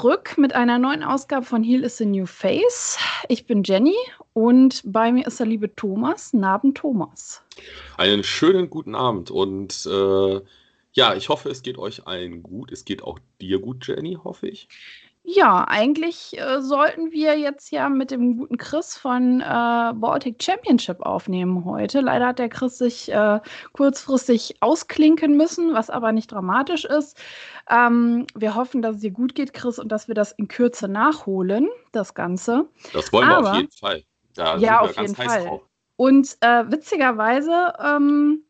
zurück mit einer neuen Ausgabe von Heal is the New Face. Ich bin Jenny und bei mir ist der liebe Thomas. Naben Thomas. Einen schönen guten Abend und äh, ja, ich hoffe, es geht euch allen gut. Es geht auch dir gut, Jenny, hoffe ich. Ja, eigentlich äh, sollten wir jetzt ja mit dem guten Chris von äh, Baltic Championship aufnehmen heute. Leider hat der Chris sich äh, kurzfristig ausklinken müssen, was aber nicht dramatisch ist. Ähm, wir hoffen, dass es dir gut geht, Chris, und dass wir das in Kürze nachholen, das Ganze. Das wollen aber, wir auf jeden Fall. Da ja, auf jeden Fall. Drauf. Und äh, witzigerweise ähm,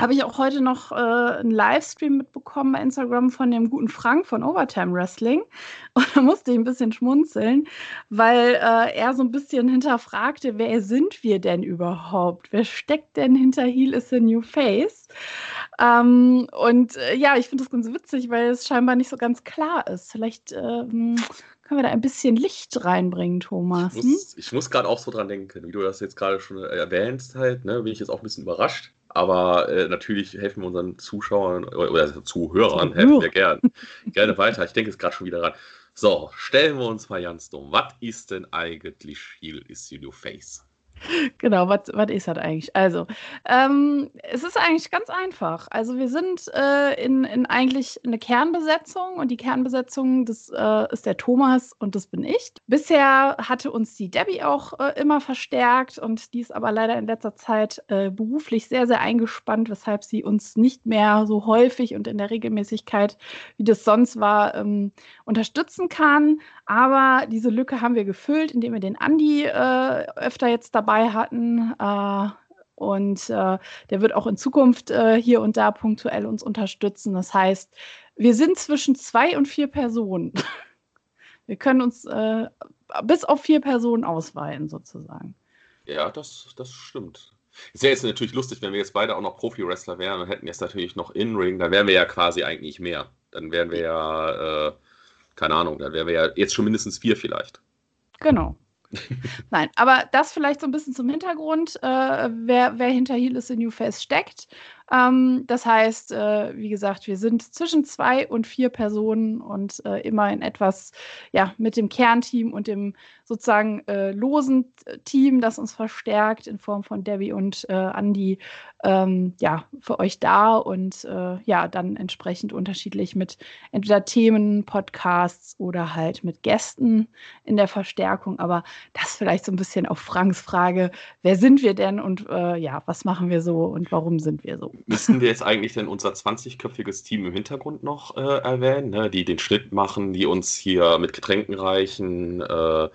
habe ich auch heute noch äh, einen Livestream mitbekommen bei Instagram von dem guten Frank von Overtime Wrestling. Und da musste ich ein bisschen schmunzeln, weil äh, er so ein bisschen hinterfragte, wer sind wir denn überhaupt? Wer steckt denn hinter Heel is a New Face? Ähm, und äh, ja, ich finde das ganz witzig, weil es scheinbar nicht so ganz klar ist. Vielleicht ähm, können wir da ein bisschen Licht reinbringen, Thomas? Ich muss, hm? muss gerade auch so dran denken, wie du das jetzt gerade schon erwähnst, halt, ne, bin ich jetzt auch ein bisschen überrascht. Aber äh, natürlich helfen wir unseren Zuschauern oder Zuhörern, helfen wir gern, gerne weiter. Ich denke jetzt gerade schon wieder ran. So, stellen wir uns mal ganz dumm. Was ist denn eigentlich Heal is your face? Genau, was ist das eigentlich? Also, ähm, es ist eigentlich ganz einfach. Also, wir sind äh, in, in eigentlich eine Kernbesetzung und die Kernbesetzung, das äh, ist der Thomas und das bin ich. Bisher hatte uns die Debbie auch äh, immer verstärkt und die ist aber leider in letzter Zeit äh, beruflich sehr, sehr eingespannt, weshalb sie uns nicht mehr so häufig und in der Regelmäßigkeit, wie das sonst war, ähm, unterstützen kann. Aber diese Lücke haben wir gefüllt, indem wir den Andi äh, öfter jetzt dabei hatten. Äh, und äh, der wird auch in Zukunft äh, hier und da punktuell uns unterstützen. Das heißt, wir sind zwischen zwei und vier Personen. wir können uns äh, bis auf vier Personen ausweiten, sozusagen. Ja, das, das stimmt. Es wäre jetzt natürlich lustig, wenn wir jetzt beide auch noch Profi-Wrestler wären und hätten jetzt natürlich noch In-Ring, dann wären wir ja quasi eigentlich mehr. Dann wären wir ja äh, keine Ahnung, dann wären wir ja jetzt schon mindestens vier vielleicht. Genau. Nein, aber das vielleicht so ein bisschen zum Hintergrund, äh, wer, wer hinter Heal is the New Face steckt ähm, das heißt, äh, wie gesagt, wir sind zwischen zwei und vier Personen und äh, immer in etwas, ja, mit dem Kernteam und dem sozusagen äh, losen Team, das uns verstärkt in Form von Debbie und äh, Andy, ähm, ja, für euch da und äh, ja, dann entsprechend unterschiedlich mit entweder Themen, Podcasts oder halt mit Gästen in der Verstärkung. Aber das vielleicht so ein bisschen auf Franks Frage, wer sind wir denn und äh, ja, was machen wir so und warum sind wir so? Müssten wir jetzt eigentlich denn unser 20-köpfiges Team im Hintergrund noch äh, erwähnen, ne? die den Schnitt machen, die uns hier mit Getränken reichen, äh,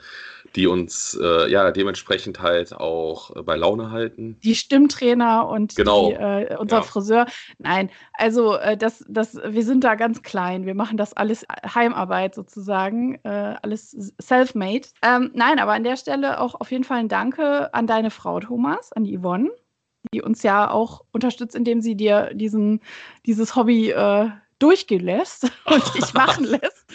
die uns äh, ja dementsprechend halt auch äh, bei Laune halten. Die Stimmtrainer und genau. die, äh, unser ja. Friseur. Nein, also äh, das, das, wir sind da ganz klein. Wir machen das alles Heimarbeit sozusagen, alles self-made. Ähm, nein, aber an der Stelle auch auf jeden Fall ein Danke an deine Frau Thomas, an die Yvonne uns ja auch unterstützt, indem sie dir diesen, dieses Hobby äh, durchgehen lässt und dich machen lässt.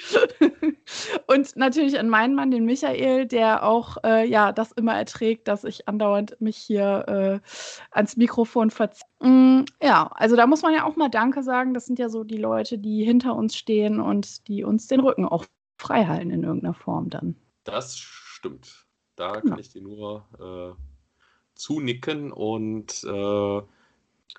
und natürlich an meinen Mann, den Michael, der auch äh, ja das immer erträgt, dass ich andauernd mich hier äh, ans Mikrofon verziehe. Mm, ja, also da muss man ja auch mal Danke sagen. Das sind ja so die Leute, die hinter uns stehen und die uns den Rücken auch frei halten in irgendeiner Form dann. Das stimmt. Da kann ja. ich dir nur äh, zunicken und äh,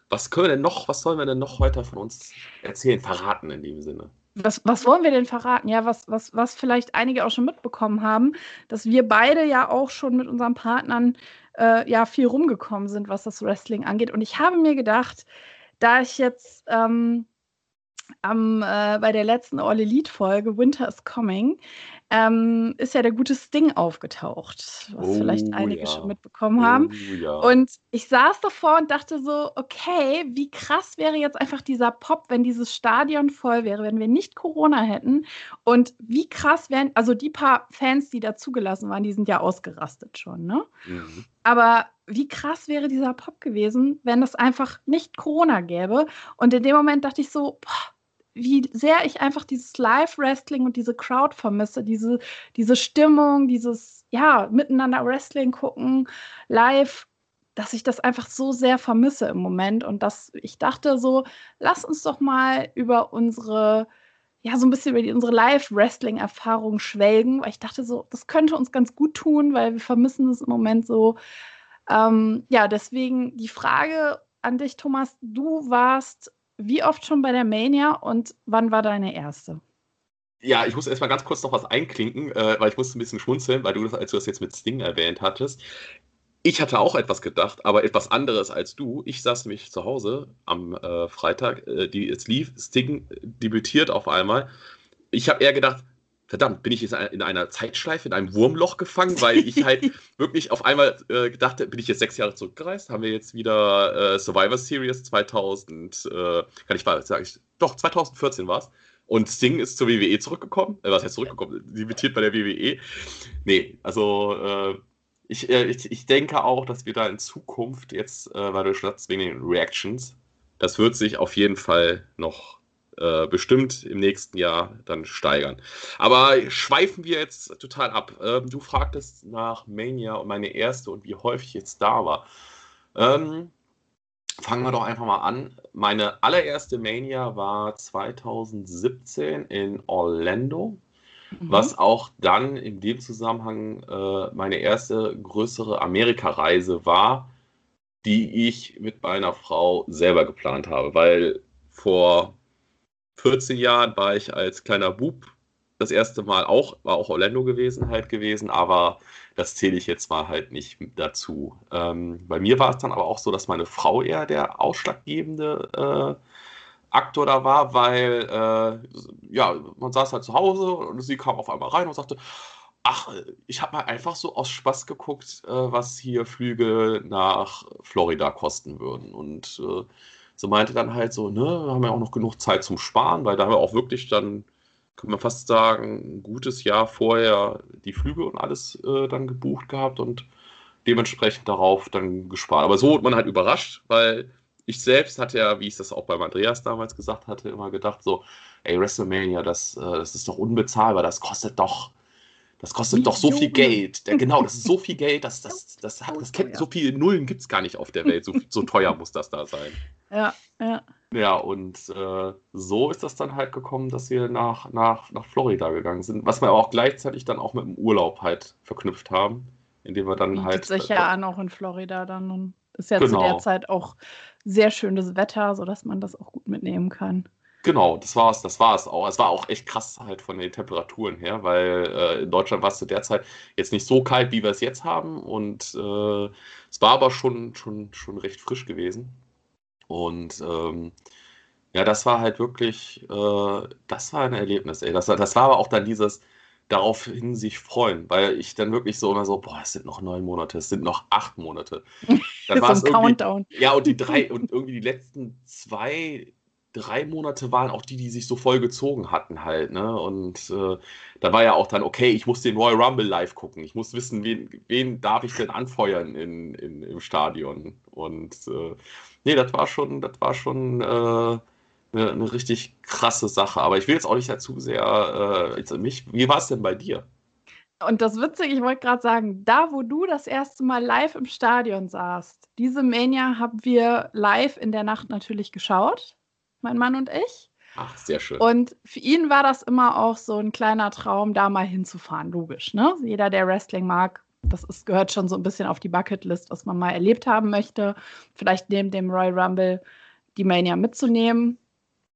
was können wir denn noch, was sollen wir denn noch heute von uns erzählen, verraten in dem Sinne? Was, was wollen wir denn verraten? Ja, was, was, was vielleicht einige auch schon mitbekommen haben, dass wir beide ja auch schon mit unseren Partnern äh, ja viel rumgekommen sind, was das Wrestling angeht. Und ich habe mir gedacht, da ich jetzt ähm, am, äh, bei der letzten All Elite Folge Winter is Coming ähm, ist ja der gute Sting aufgetaucht, was oh, vielleicht einige ja. schon mitbekommen haben. Oh, ja. Und ich saß davor und dachte so, okay, wie krass wäre jetzt einfach dieser Pop, wenn dieses Stadion voll wäre, wenn wir nicht Corona hätten. Und wie krass wären, also die paar Fans, die da zugelassen waren, die sind ja ausgerastet schon, ne? Mhm. Aber wie krass wäre dieser Pop gewesen, wenn es einfach nicht Corona gäbe. Und in dem Moment dachte ich so, boah, wie sehr ich einfach dieses Live-Wrestling und diese Crowd vermisse, diese, diese Stimmung, dieses, ja, miteinander Wrestling gucken, live, dass ich das einfach so sehr vermisse im Moment und dass ich dachte so, lass uns doch mal über unsere ja, so ein bisschen über die, unsere Live-Wrestling-Erfahrung schwelgen, weil ich dachte so, das könnte uns ganz gut tun, weil wir vermissen es im Moment so. Ähm, ja, deswegen die Frage an dich, Thomas. Du warst wie oft schon bei der Mania und wann war deine erste? Ja, ich muss erstmal ganz kurz noch was einklinken, äh, weil ich musste ein bisschen schmunzeln, weil du das, als du das jetzt mit Sting erwähnt hattest. Ich hatte auch etwas gedacht, aber etwas anderes als du. Ich saß nämlich zu Hause am äh, Freitag, äh, die, es lief, Sting debütiert auf einmal. Ich habe eher gedacht, verdammt, bin ich jetzt in einer Zeitschleife, in einem Wurmloch gefangen, weil ich halt wirklich auf einmal äh, gedacht bin ich jetzt sechs Jahre zurückgereist, haben wir jetzt wieder äh, Survivor Series 2000, äh, kann ich sagen, doch, 2014 war es. Und Sting ist zur WWE zurückgekommen. Äh, was heißt zurückgekommen? Debütiert bei der WWE. Nee, also äh, ich, äh, ich, ich denke auch, dass wir da in Zukunft jetzt, weil du schon wegen den Reactions, das wird sich auf jeden Fall noch äh, bestimmt im nächsten Jahr dann steigern. Aber schweifen wir jetzt total ab. Ähm, du fragtest nach Mania und meine erste und wie häufig ich jetzt da war. Ähm, fangen wir doch einfach mal an. Meine allererste Mania war 2017 in Orlando, mhm. was auch dann in dem Zusammenhang äh, meine erste größere Amerika-Reise war, die ich mit meiner Frau selber geplant habe, weil vor 14 Jahren war ich als kleiner Bub das erste Mal auch, war auch Orlando gewesen, halt gewesen, aber das zähle ich jetzt mal halt nicht dazu. Ähm, bei mir war es dann aber auch so, dass meine Frau eher der ausschlaggebende äh, Aktor da war, weil äh, ja, man saß halt zu Hause und sie kam auf einmal rein und sagte, ach, ich habe mal einfach so aus Spaß geguckt, äh, was hier Flüge nach Florida kosten würden. Und äh, so meinte dann halt so, ne, wir haben ja auch noch genug Zeit zum Sparen, weil da haben wir auch wirklich dann kann man fast sagen, ein gutes Jahr vorher die Flüge und alles äh, dann gebucht gehabt und dementsprechend darauf dann gespart. Aber so wird man halt überrascht, weil ich selbst hatte ja, wie ich das auch beim Andreas damals gesagt hatte, immer gedacht so, ey, WrestleMania, das, äh, das ist doch unbezahlbar, das kostet doch, das kostet doch so viel Geld. Der, genau, das ist so viel Geld, das, das, das, hat, das kennt, so viele Nullen gibt es gar nicht auf der Welt, so, so teuer muss das da sein. Ja, ja. Ja, und äh, so ist das dann halt gekommen, dass wir nach, nach, nach Florida gegangen sind, was wir auch gleichzeitig dann auch mit dem Urlaub halt verknüpft haben, indem wir dann Bietet halt. sich ja an, auch in Florida dann. Und ist ja genau. zu der Zeit auch sehr schönes Wetter, sodass man das auch gut mitnehmen kann. Genau, das war es, das war es auch. Es war auch echt krass halt von den Temperaturen her, weil äh, in Deutschland war es zu der Zeit jetzt nicht so kalt, wie wir es jetzt haben. Und äh, es war aber schon, schon, schon recht frisch gewesen. Und ähm, ja, das war halt wirklich, äh, das war ein Erlebnis, ey. Das, das war aber auch dann dieses daraufhin sich freuen, weil ich dann wirklich so immer so, boah, es sind noch neun Monate, es sind noch acht Monate. Dann war so ein Countdown. Ja, und die drei, und irgendwie die letzten zwei, drei Monate waren auch die, die sich so voll gezogen hatten halt, ne? Und äh, da war ja auch dann, okay, ich muss den Royal Rumble live gucken. Ich muss wissen, wen, wen darf ich denn anfeuern in, in, im Stadion. Und äh, nee, das war schon, das war schon äh, eine, eine, richtig krasse Sache. Aber ich will jetzt auch nicht dazu sehr äh, mich. Wie war es denn bei dir? Und das Witzige, ich wollte gerade sagen, da wo du das erste Mal live im Stadion saßt, diese Mania haben wir live in der Nacht natürlich geschaut, mein Mann und ich. Ach, sehr schön. Und für ihn war das immer auch so ein kleiner Traum, da mal hinzufahren, logisch. Ne? Jeder, der Wrestling mag, das ist, gehört schon so ein bisschen auf die Bucketlist, was man mal erlebt haben möchte. Vielleicht neben dem Royal Rumble die Mania mitzunehmen.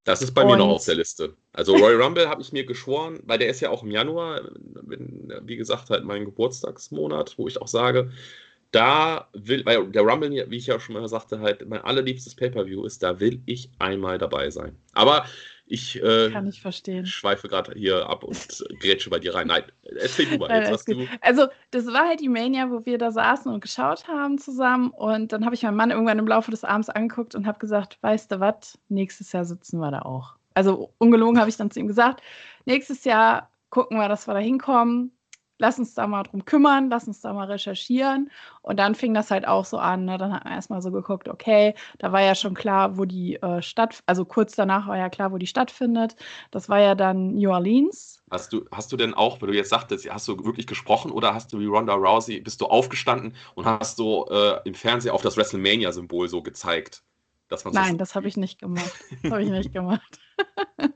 Das ist bei Und mir noch auf der Liste. Also Royal Rumble habe ich mir geschworen, weil der ist ja auch im Januar, wie gesagt, halt mein Geburtstagsmonat, wo ich auch sage, da will, weil der Rumble, wie ich ja schon mal sagte, halt mein allerliebstes Pay-Per-View ist, da will ich einmal dabei sein. Aber ich, äh, Kann ich verstehen. schweife gerade hier ab und grätsche bei dir rein. Nein, erzähl du mal. Nein, jetzt hast du... Also, das war halt die Mania, wo wir da saßen und geschaut haben zusammen. Und dann habe ich meinen Mann irgendwann im Laufe des Abends angeguckt und habe gesagt: Weißt du was, nächstes Jahr sitzen wir da auch. Also, ungelogen habe ich dann zu ihm gesagt: Nächstes Jahr gucken wir, dass wir da hinkommen lass uns da mal drum kümmern, lass uns da mal recherchieren. Und dann fing das halt auch so an. Ne? Dann hat man erstmal so geguckt, okay, da war ja schon klar, wo die äh, Stadt, also kurz danach war ja klar, wo die stattfindet. Das war ja dann New Orleans. Hast du, hast du denn auch, wenn du jetzt sagtest, hast du wirklich gesprochen oder hast du wie Ronda Rousey, bist du aufgestanden und hast so äh, im Fernsehen auf das WrestleMania-Symbol so gezeigt? Nein, so das habe ich nicht gemacht. Das habe ich nicht gemacht.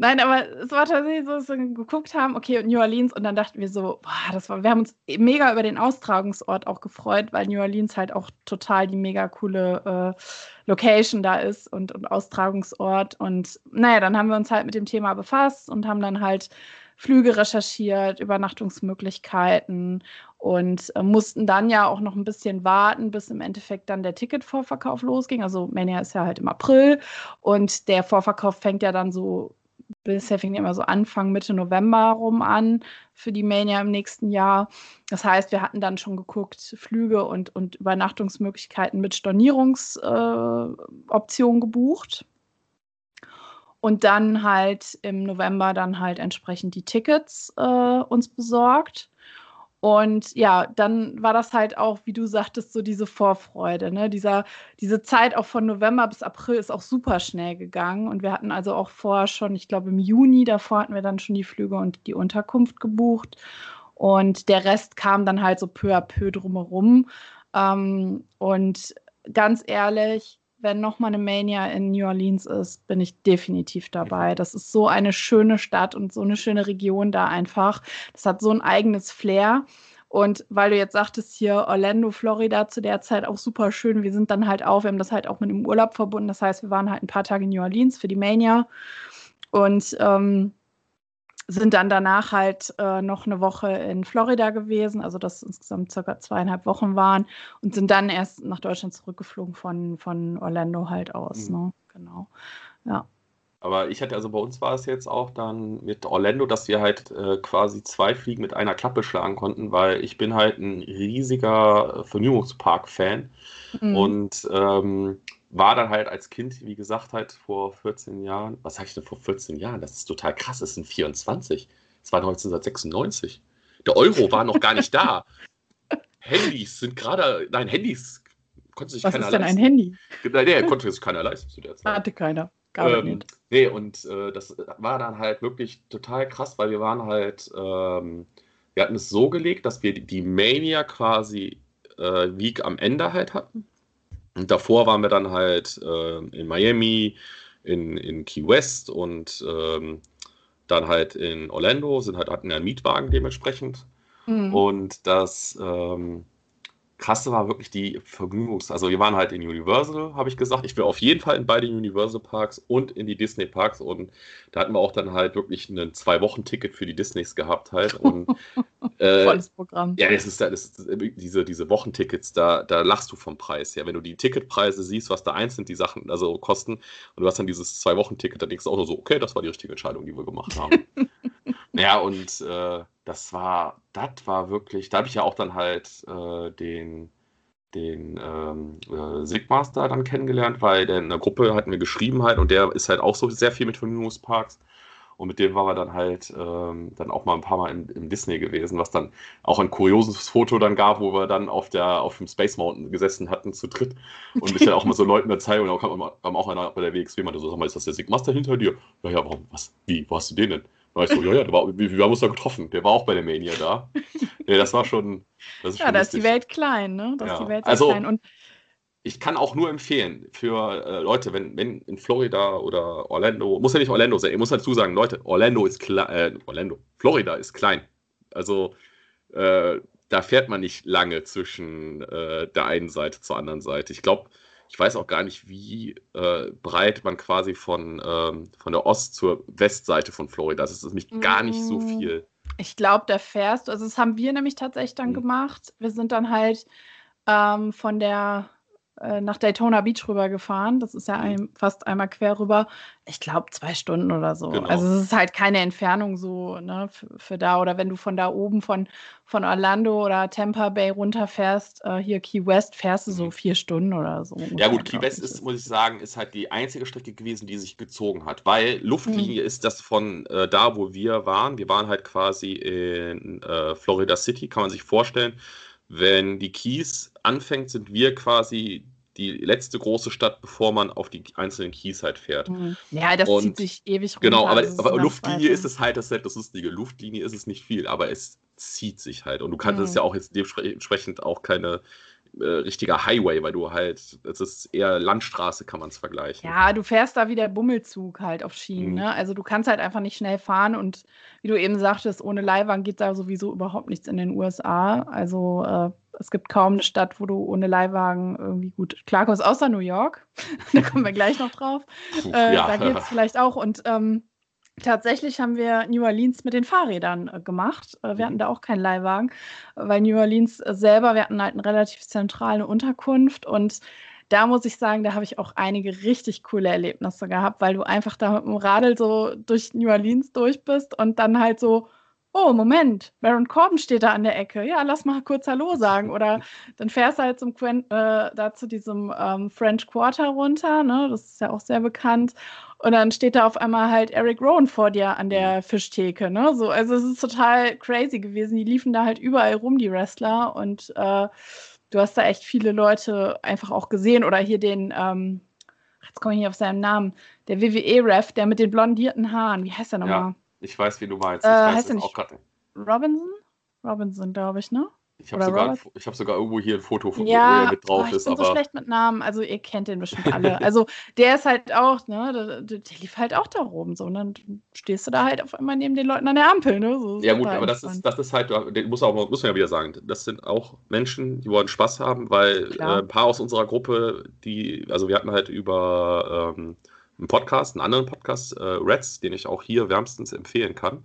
Nein, aber es war tatsächlich so, dass wir geguckt haben, okay, New Orleans, und dann dachten wir so, boah, das war, wir haben uns mega über den Austragungsort auch gefreut, weil New Orleans halt auch total die mega coole äh, Location da ist und, und Austragungsort. Und naja, dann haben wir uns halt mit dem Thema befasst und haben dann halt Flüge recherchiert, Übernachtungsmöglichkeiten und äh, mussten dann ja auch noch ein bisschen warten, bis im Endeffekt dann der Ticketvorverkauf losging. Also Mania ist ja halt im April und der Vorverkauf fängt ja dann so bisher fing immer so Anfang, Mitte November rum an für die Mania im nächsten Jahr. Das heißt, wir hatten dann schon geguckt, Flüge und, und Übernachtungsmöglichkeiten mit Stornierungsoption äh, gebucht und dann halt im November dann halt entsprechend die Tickets äh, uns besorgt. Und ja, dann war das halt auch, wie du sagtest, so diese Vorfreude. Ne? Dieser, diese Zeit auch von November bis April ist auch super schnell gegangen. Und wir hatten also auch vorher schon, ich glaube im Juni, davor hatten wir dann schon die Flüge und die Unterkunft gebucht. Und der Rest kam dann halt so peu à peu drumherum. Ähm, und ganz ehrlich, wenn nochmal eine Mania in New Orleans ist, bin ich definitiv dabei. Das ist so eine schöne Stadt und so eine schöne Region da einfach. Das hat so ein eigenes Flair. Und weil du jetzt sagtest, hier Orlando, Florida zu der Zeit auch super schön. Wir sind dann halt auch, wir haben das halt auch mit dem Urlaub verbunden. Das heißt, wir waren halt ein paar Tage in New Orleans für die Mania. Und ähm, sind dann danach halt äh, noch eine Woche in Florida gewesen, also das insgesamt circa zweieinhalb Wochen waren und sind dann erst nach Deutschland zurückgeflogen von, von Orlando halt aus. Mhm. Ne? Genau. Ja. Aber ich hatte, also bei uns war es jetzt auch dann mit Orlando, dass wir halt äh, quasi zwei Fliegen mit einer Klappe schlagen konnten, weil ich bin halt ein riesiger Vergnügungspark-Fan. Mhm. Und ähm, war dann halt als Kind, wie gesagt, halt vor 14 Jahren, was sag ich denn vor 14 Jahren? Das ist total krass, es sind 24. Es war 1996. Der Euro war noch gar nicht da. Handys sind gerade, nein, Handys konnte sich was keiner leisten. Was ist denn ein Handy? Nein, nee, konnte sich keiner leisten zu der Zeit. Hatte keiner. Ähm, nee, und äh, das war dann halt wirklich total krass, weil wir waren halt, ähm, wir hatten es so gelegt, dass wir die Mania quasi äh, Week am Ende halt hatten. Und davor waren wir dann halt äh, in Miami, in, in Key West und ähm, dann halt in Orlando, sind halt, hatten ja einen Mietwagen dementsprechend. Mhm. Und das, ähm, Krasse war wirklich die Vergnügungs-, also wir waren halt in Universal, habe ich gesagt. Ich will auf jeden Fall in beide Universal Parks und in die Disney Parks und da hatten wir auch dann halt wirklich ein Zwei-Wochen-Ticket für die Disneys gehabt halt. Und, äh, Volles Programm. Ja, das ist, das ist diese, diese Wochentickets, da, da lachst du vom Preis. Ja, wenn du die Ticketpreise siehst, was da einzeln die Sachen also kosten und du hast dann dieses Zwei-Wochen-Ticket, dann denkst du auch nur so, okay, das war die richtige Entscheidung, die wir gemacht haben. ja, und äh, das war, das war wirklich, da habe ich ja auch dann halt äh, den, den ähm, äh, Sigmaster dann kennengelernt, weil der in der Gruppe hatten wir geschrieben halt und der ist halt auch so sehr viel mit Vergnügungsparks. Und mit dem war er dann halt ähm, dann auch mal ein paar Mal im, im, Disney gewesen, was dann auch ein kurioses Foto dann gab, wo wir dann auf der auf dem Space Mountain gesessen hatten zu dritt und ich dann auch mal so Leuten erzählt und auch kam, kam auch einer bei der WXW meinte so, sag mal, ist das der Sigmaster hinter dir? Ja, ja, warum? Was? Wie? Wo hast du den denn? War ich so, ja, ja, der war, wir, wir haben uns da getroffen. Der war auch bei der Mania da. ja, das war schon. Das ist ja, schon da ist die Welt klein, ne? Da ja. ist die Welt also, klein. Und ich kann auch nur empfehlen für äh, Leute, wenn, wenn in Florida oder Orlando, muss ja nicht Orlando sein, ich muss dazu sagen, Leute, Orlando ist klein, äh, Orlando, Florida ist klein. Also äh, da fährt man nicht lange zwischen äh, der einen Seite zur anderen Seite. Ich glaube, ich weiß auch gar nicht, wie äh, breit man quasi von, ähm, von der Ost- zur Westseite von Florida ist. Das ist nämlich gar nicht so mm, viel. Ich glaube, da fährst du, also das haben wir nämlich tatsächlich dann mhm. gemacht. Wir sind dann halt ähm, von der äh, nach Daytona Beach rübergefahren. Das ist ja mhm. ein, fast einmal quer rüber. Ich glaube, zwei Stunden oder so. Genau. Also es ist halt keine Entfernung so ne, für, für, da. Oder wenn du von da oben von, von Orlando oder Tampa Bay runterfährst, äh, hier Key West, fährst du so mhm. vier Stunden oder so. Ja gut, Key West ist, muss ich sagen, ist halt die einzige Strecke gewesen, die sich gezogen hat. Weil Luftlinie mhm. ist das von äh, da, wo wir waren. Wir waren halt quasi in äh, Florida City, kann man sich vorstellen wenn die Keys anfängt, sind wir quasi die letzte große Stadt, bevor man auf die einzelnen Keys halt fährt. Mhm. Ja, das und, zieht sich ewig runter. Genau, aber, aber Luftlinie ist es halt das, das Lustige. Luftlinie ist es nicht viel, aber es zieht sich halt. Und du kannst mhm. ja auch jetzt dementsprechend auch keine äh, richtiger Highway, weil du halt, es ist eher Landstraße, kann man es vergleichen. Ja, du fährst da wie der Bummelzug halt auf Schienen. Mhm. Ne? Also du kannst halt einfach nicht schnell fahren und wie du eben sagtest, ohne Leihwagen geht da sowieso überhaupt nichts in den USA. Also äh, es gibt kaum eine Stadt, wo du ohne Leihwagen irgendwie gut klarkommst, außer New York. da kommen wir gleich noch drauf. Puh, äh, ja. Da geht es vielleicht auch. Und ähm, Tatsächlich haben wir New Orleans mit den Fahrrädern äh, gemacht. Äh, wir hatten mhm. da auch keinen Leihwagen, weil New Orleans selber, wir hatten halt eine relativ zentrale Unterkunft und da muss ich sagen, da habe ich auch einige richtig coole Erlebnisse gehabt, weil du einfach da mit dem Radl so durch New Orleans durch bist und dann halt so, oh, Moment, Baron Corbin steht da an der Ecke. Ja, lass mal kurz Hallo sagen. Oder dann fährst du halt zum Quen äh, da zu diesem ähm, French Quarter runter, ne? Das ist ja auch sehr bekannt. Und dann steht da auf einmal halt Eric Rowan vor dir an der mhm. Fischtheke, ne? So, also es ist total crazy gewesen. Die liefen da halt überall rum, die Wrestler. Und äh, du hast da echt viele Leute einfach auch gesehen. Oder hier den, ähm, jetzt komme ich nicht auf seinen Namen, der WWE-Ref, der mit den blondierten Haaren. Wie heißt der nochmal? Ja, ich weiß, wie du meinst. Ich äh, weiß heißt es auch gerade. Robinson? Robinson, glaube ich, ne? Ich habe sogar, hab sogar irgendwo hier ein Foto von ja, wo er mit drauf oh, ich ist. Ich bin so schlecht mit Namen, also ihr kennt den bestimmt alle. also der ist halt auch, ne, der, der, lief halt auch da oben so. Und dann stehst du da halt auf einmal neben den Leuten an der Ampel, ne? So, ja gut, aber das ist, das ist halt, muss, auch, muss man ja wieder sagen, das sind auch Menschen, die wollen Spaß haben, weil äh, ein paar aus unserer Gruppe, die, also wir hatten halt über ähm, einen Podcast, einen anderen Podcast, äh, Reds, den ich auch hier wärmstens empfehlen kann.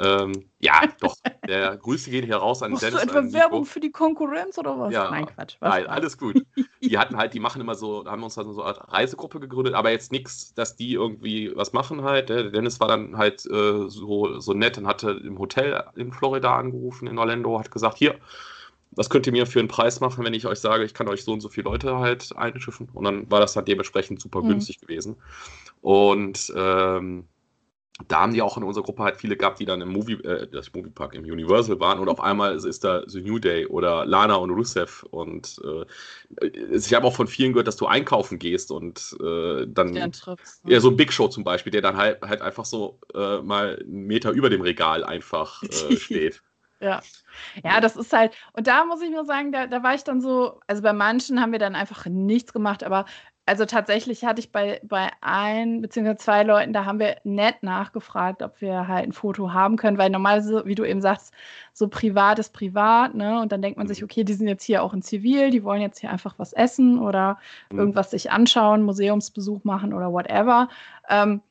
Ähm, ja, doch. Der Grüße gehen hier raus an Machst Dennis. Du etwa Werbung für die Konkurrenz oder was? Ja, nein, Quatsch. Was nein, alles gut. Die hatten halt, die machen immer so, haben uns dann so eine Reisegruppe gegründet, aber jetzt nichts, dass die irgendwie was machen halt. Der Dennis war dann halt äh, so, so nett und hatte im Hotel in Florida angerufen, in Orlando, hat gesagt, hier, was könnt ihr mir für einen Preis machen, wenn ich euch sage, ich kann euch so und so viele Leute halt einschiffen? Und dann war das dann dementsprechend super mhm. günstig gewesen. Und ähm, da haben die auch in unserer Gruppe halt viele gehabt, die dann im Movie, äh, das Moviepark im Universal waren und auf einmal ist da The New Day oder Lana und Rusev und äh, ich habe auch von vielen gehört, dass du einkaufen gehst und äh, dann ne? ja so ein Big Show zum Beispiel, der dann halt halt einfach so äh, mal einen Meter über dem Regal einfach äh, steht. Ja. Ja, das ist halt, und da muss ich nur sagen, da, da war ich dann so, also bei manchen haben wir dann einfach nichts gemacht, aber also tatsächlich hatte ich bei, bei ein bzw. zwei Leuten, da haben wir nett nachgefragt, ob wir halt ein Foto haben können, weil normalerweise, wie du eben sagst, so privat ist privat, ne? Und dann denkt man sich, mhm. okay, die sind jetzt hier auch in Zivil, die wollen jetzt hier einfach was essen oder mhm. irgendwas sich anschauen, Museumsbesuch machen oder whatever. Ähm,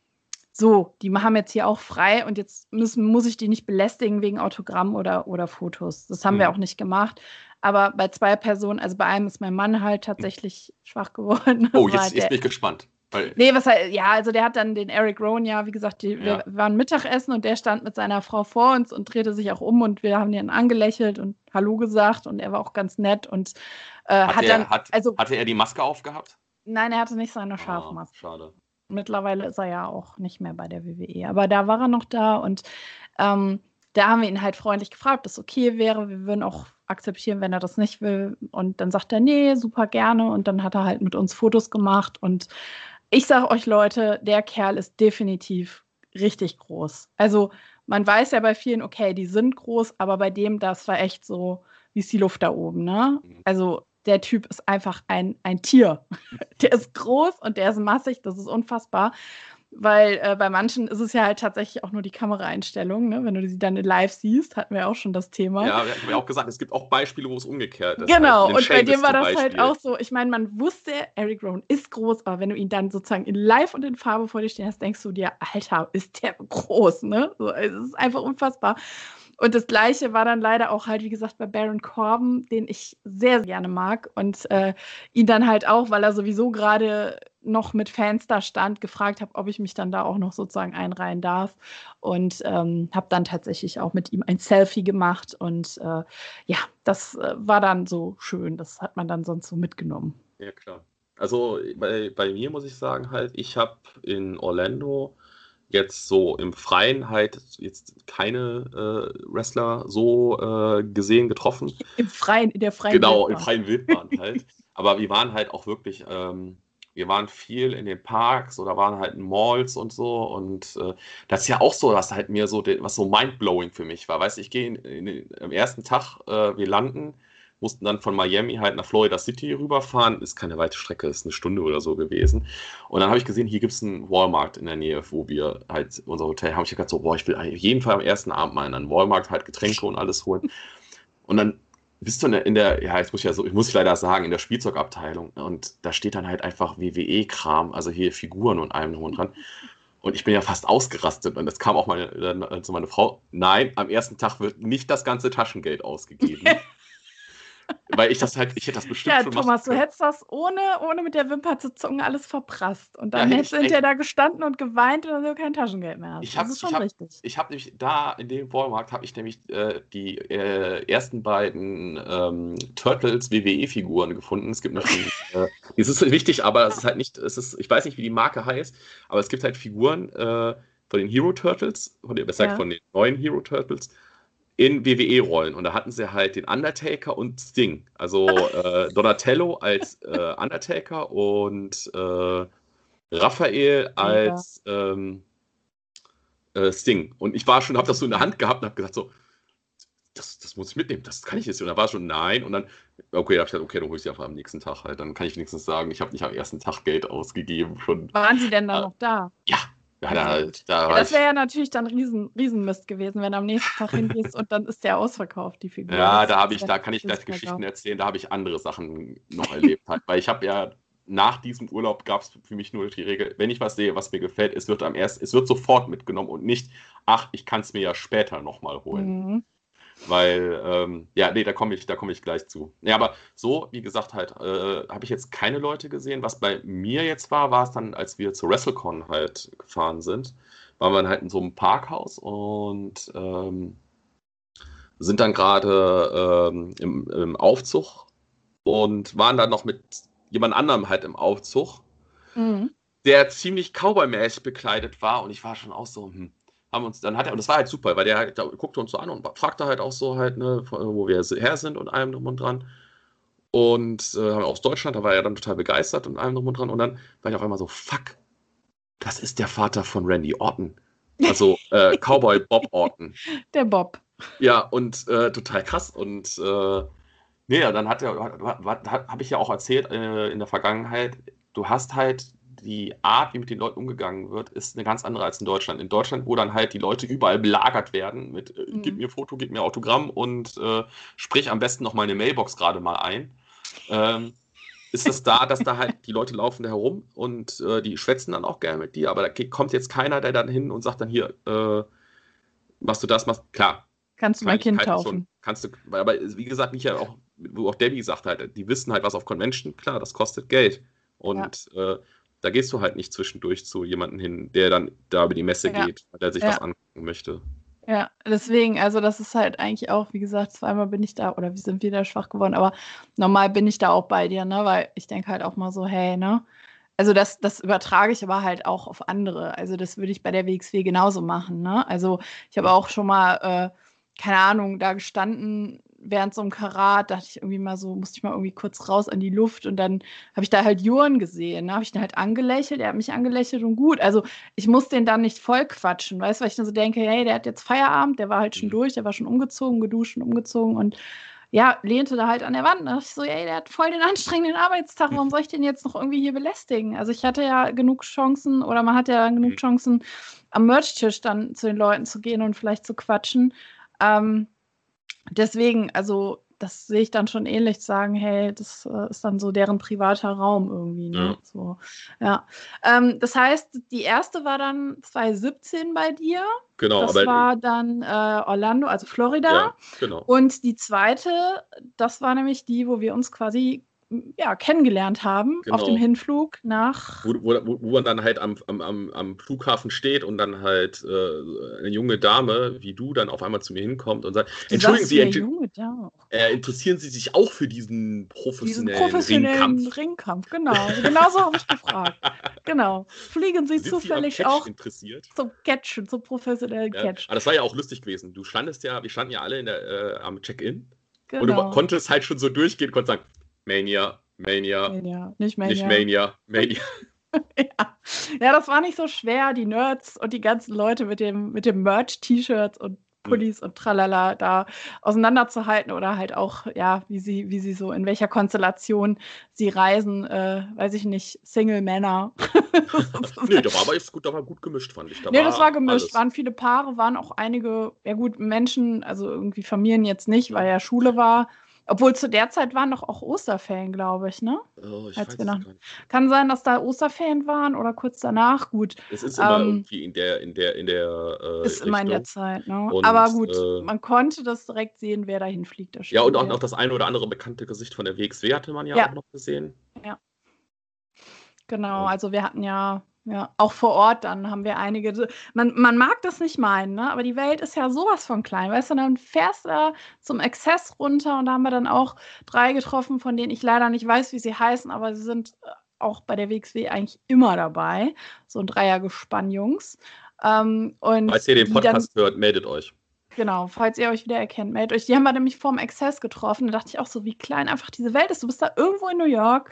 so, die haben jetzt hier auch frei und jetzt müssen, muss ich die nicht belästigen wegen Autogramm oder, oder Fotos. Das haben mhm. wir auch nicht gemacht. Aber bei zwei Personen, also bei einem ist mein Mann halt tatsächlich schwach geworden. Oh, jetzt, jetzt bin ich gespannt. Weil nee, was halt, ja, also der hat dann den Eric Rowan, ja, wie gesagt, die, ja. wir waren Mittagessen und der stand mit seiner Frau vor uns und drehte sich auch um und wir haben ihn angelächelt und Hallo gesagt und er war auch ganz nett und äh, hat, hat er, dann, hat, also, hatte er die Maske aufgehabt? Nein, er hatte nicht seine Schafmaske. Ah, schade. Mittlerweile ist er ja auch nicht mehr bei der WWE, aber da war er noch da und ähm, da haben wir ihn halt freundlich gefragt, ob das okay wäre. Wir würden auch akzeptieren, wenn er das nicht will. Und dann sagt er, nee, super gerne. Und dann hat er halt mit uns Fotos gemacht. Und ich sage euch, Leute, der Kerl ist definitiv richtig groß. Also man weiß ja bei vielen, okay, die sind groß, aber bei dem, das war echt so, wie ist die Luft da oben, ne? Mhm. Also der Typ ist einfach ein, ein Tier. Der ist groß und der ist massig, das ist unfassbar weil äh, bei manchen ist es ja halt tatsächlich auch nur die Kameraeinstellung, ne? wenn du sie dann live siehst, hatten wir auch schon das Thema. Ja, wir haben ja auch gesagt, es gibt auch Beispiele, wo es umgekehrt ist. Genau, halt und bei dem war das halt Beispiel. halt auch so, ich meine, man wusste, Eric Rowan ist groß, aber wenn du ihn dann sozusagen in live und in Farbe vor dir stehen hast, denkst du dir, Alter, ist der groß, ne? So, es ist einfach unfassbar. Und das Gleiche war dann leider auch halt, wie gesagt, bei Baron Corbin, den ich sehr, gerne mag. Und äh, ihn dann halt auch, weil er sowieso gerade noch mit Fans da stand, gefragt habe, ob ich mich dann da auch noch sozusagen einreihen darf. Und ähm, habe dann tatsächlich auch mit ihm ein Selfie gemacht. Und äh, ja, das äh, war dann so schön. Das hat man dann sonst so mitgenommen. Ja, klar. Also bei, bei mir muss ich sagen, halt, ich habe in Orlando jetzt so im Freien halt jetzt keine äh, Wrestler so äh, gesehen, getroffen. Im Freien, in der freien Genau, Wildbahn. im freien Wildbahn halt. Aber wir waren halt auch wirklich, ähm, wir waren viel in den Parks oder waren halt in Malls und so. Und äh, das ist ja auch so, was halt mir so, was so mindblowing für mich war. Weißt du, ich gehe am ersten Tag, äh, wir landen mussten dann von Miami halt nach Florida City rüberfahren. Ist keine weite Strecke, ist eine Stunde oder so gewesen. Und dann habe ich gesehen, hier gibt es einen Walmart in der Nähe, wo wir halt unser Hotel haben. Ich habe gedacht so, boah, ich will auf jeden Fall am ersten Abend mal in einen Walmart halt Getränke und alles holen. Und dann bist du in der, in der, ja, jetzt muss ich ja so, ich muss leider sagen, in der Spielzeugabteilung und da steht dann halt einfach WWE-Kram, also hier Figuren und allem drum dran. Und ich bin ja fast ausgerastet und das kam auch meine, dann, also meine Frau, nein, am ersten Tag wird nicht das ganze Taschengeld ausgegeben. Weil ich das halt, ich hätte das bestimmt ja, schon Thomas, du hättest das ohne, ohne mit der Wimper zu zucken alles verprasst. Und dann ja, hättest du hinterher da gestanden und geweint und du kein Taschengeld mehr hast. Ich das ist schon ich hab, richtig. Ich habe nämlich da in dem Walmart habe ich nämlich äh, die äh, ersten beiden ähm, Turtles WWE-Figuren gefunden. Es gibt natürlich, äh, es ist wichtig, aber es ist halt nicht, es ist, ich weiß nicht, wie die Marke heißt, aber es gibt halt Figuren äh, von den Hero Turtles, von den, besser ja. von den neuen Hero Turtles in WWE-Rollen. Und da hatten sie halt den Undertaker und Sting. Also äh, Donatello als äh, Undertaker und äh, Raphael als ähm, äh, Sting. Und ich war schon, habe das so in der Hand gehabt und habe gesagt so, das, das muss ich mitnehmen, das kann ich jetzt. Und da war schon nein. Und dann, okay, da habe ich gesagt, okay, dann hole ich sie einfach am nächsten Tag halt. Dann kann ich wenigstens sagen, ich habe nicht am ersten Tag Geld ausgegeben. Schon. Waren sie denn da noch da? Ja, ja, da, da ja, das wäre ja natürlich dann riesen, Riesenmist gewesen, wenn du am nächsten Tag hingehst und dann ist der ausverkauft, die Figur. Ja, da habe ich, da kann ich gleich Geschichten erzählen, da habe ich andere Sachen noch erlebt halt. Weil ich habe ja nach diesem Urlaub gab es für mich nur die Regel, wenn ich was sehe, was mir gefällt, es wird am erst, es wird sofort mitgenommen und nicht, ach, ich kann es mir ja später nochmal holen. Mhm. Weil, ähm, ja, nee, da komme ich, komm ich gleich zu. Ja, aber so, wie gesagt, halt, äh, habe ich jetzt keine Leute gesehen. Was bei mir jetzt war, war es dann, als wir zu WrestleCon halt gefahren sind, waren wir halt in so einem Parkhaus und ähm, sind dann gerade ähm, im, im Aufzug und waren dann noch mit jemand anderem halt im Aufzug, mhm. der ziemlich Cowboy-mäßig bekleidet war und ich war schon auch so, hm, haben uns, dann hat er, und das war halt super, weil der, der guckte uns so an und fragte halt auch so halt, ne, wo wir her sind und allem drum und dran. Und äh, aus Deutschland, da war er dann total begeistert und allem drum und dran. Und dann war ich auf einmal so, fuck, das ist der Vater von Randy Orton. Also äh, Cowboy Bob Orton. Der Bob. Ja, und äh, total krass. Und äh, nee, dann hat er, habe ich ja auch erzählt äh, in der Vergangenheit, du hast halt die Art, wie mit den Leuten umgegangen wird, ist eine ganz andere als in Deutschland. In Deutschland, wo dann halt die Leute überall belagert werden mit äh, mhm. gib mir Foto, gib mir Autogramm und äh, sprich am besten noch meine Mailbox gerade mal ein. Ähm, ist es da, dass da halt die Leute laufen da herum und äh, die schwätzen dann auch gerne mit dir, aber da kommt jetzt keiner, der dann hin und sagt dann hier, äh, machst du das, machst klar. Kannst du mein Kind taufen. Schon, kannst du, aber wie gesagt, ja auch, wo auch Debbie sagt halt, die wissen halt was auf Convention, klar, das kostet Geld. Und ja. äh, da gehst du halt nicht zwischendurch zu jemandem hin, der dann da über die Messe ja. geht, weil er sich ja. was angucken möchte. Ja, deswegen, also das ist halt eigentlich auch, wie gesagt, zweimal bin ich da oder wir sind wieder schwach geworden, aber normal bin ich da auch bei dir, ne? Weil ich denke halt auch mal so, hey, ne? Also das, das übertrage ich aber halt auch auf andere. Also das würde ich bei der WXW genauso machen, ne? Also ich habe auch schon mal, äh, keine Ahnung, da gestanden während so einem Karat dachte ich irgendwie mal so, musste ich mal irgendwie kurz raus an die Luft und dann habe ich da halt Juren gesehen, ne? habe ich den halt angelächelt, er hat mich angelächelt und gut. Also ich muss den dann nicht voll quatschen, weißt du, weil ich dann so denke, hey, der hat jetzt Feierabend, der war halt schon mhm. durch, der war schon umgezogen, geduscht und umgezogen und ja, lehnte da halt an der Wand. Da dachte ich so, ey, der hat voll den anstrengenden Arbeitstag, warum soll ich den jetzt noch irgendwie hier belästigen? Also ich hatte ja genug Chancen oder man hat ja genug mhm. Chancen, am Merch-Tisch dann zu den Leuten zu gehen und vielleicht zu quatschen. Ähm, deswegen, also das sehe ich dann schon ähnlich, sagen, hey, das äh, ist dann so deren privater Raum irgendwie. Ne? Ja. So, ja. Ähm, das heißt, die erste war dann 2017 bei dir. Genau. Das war dann äh, Orlando, also Florida. Ja, genau. Und die zweite, das war nämlich die, wo wir uns quasi ja, kennengelernt haben genau. auf dem Hinflug nach. Wo, wo, wo, man dann halt am, am, am Flughafen steht und dann halt äh, eine junge Dame wie du dann auf einmal zu mir hinkommt und sagt: du Entschuldigen Sie, ent äh, interessieren Sie sich auch für diesen professionellen, diesen professionellen Ringkampf? Ringkampf, genau. genau so habe ich gefragt. Genau. Fliegen Sie Sind zufällig Sie auch interessiert? zum Catchen, zum professionellen ja, Catch? Aber das war ja auch lustig gewesen. Du standest ja, wir standen ja alle der, äh, am Check-in. Genau. Und du genau. konntest halt schon so durchgehen, konntest sagen, Mania, Mania, Mania. Nicht Mania. Nicht Mania, Mania. ja. ja, das war nicht so schwer. Die Nerds und die ganzen Leute mit dem, mit dem Merch-T-Shirts und Pullis und tralala da auseinanderzuhalten oder halt auch, ja, wie sie, wie sie so, in welcher Konstellation sie reisen, äh, weiß ich nicht, Single-Männer. nee, da war aber jetzt gut, da war gut gemischt, fand ich. Da nee, war das war gemischt, alles. waren viele Paare, waren auch einige, ja gut, Menschen, also irgendwie Familien jetzt nicht, weil ja Schule war. Obwohl zu der Zeit waren doch auch Osterferien, glaube ich, ne? Oh, ich Als weiß nach... Kann sein, dass da Osterferien waren oder kurz danach. Gut. Es ist immer ähm, irgendwie in der, in der, in der. Äh, ist Richtung. immer in der Zeit, ne? Und, Aber gut, äh, man konnte das direkt sehen, wer dahin fliegt. ja, und auch noch das eine oder andere bekannte Gesicht von der WXW hatte man ja, ja. auch noch gesehen. Ja. Genau, also wir hatten ja ja, auch vor Ort dann haben wir einige. Man, man mag das nicht meinen, ne? aber die Welt ist ja sowas von klein. Weißt du, dann fährst du da zum Exzess runter und da haben wir dann auch drei getroffen, von denen ich leider nicht weiß, wie sie heißen, aber sie sind äh, auch bei der WXW eigentlich immer dabei. So ein Dreiergespann, Jungs. Ähm, und Falls ihr den Podcast dann, hört, meldet euch. Genau, falls ihr euch wieder erkennt, meldet euch. Die haben wir nämlich vorm Exzess getroffen. Da dachte ich auch so, wie klein einfach diese Welt ist. Du bist da irgendwo in New York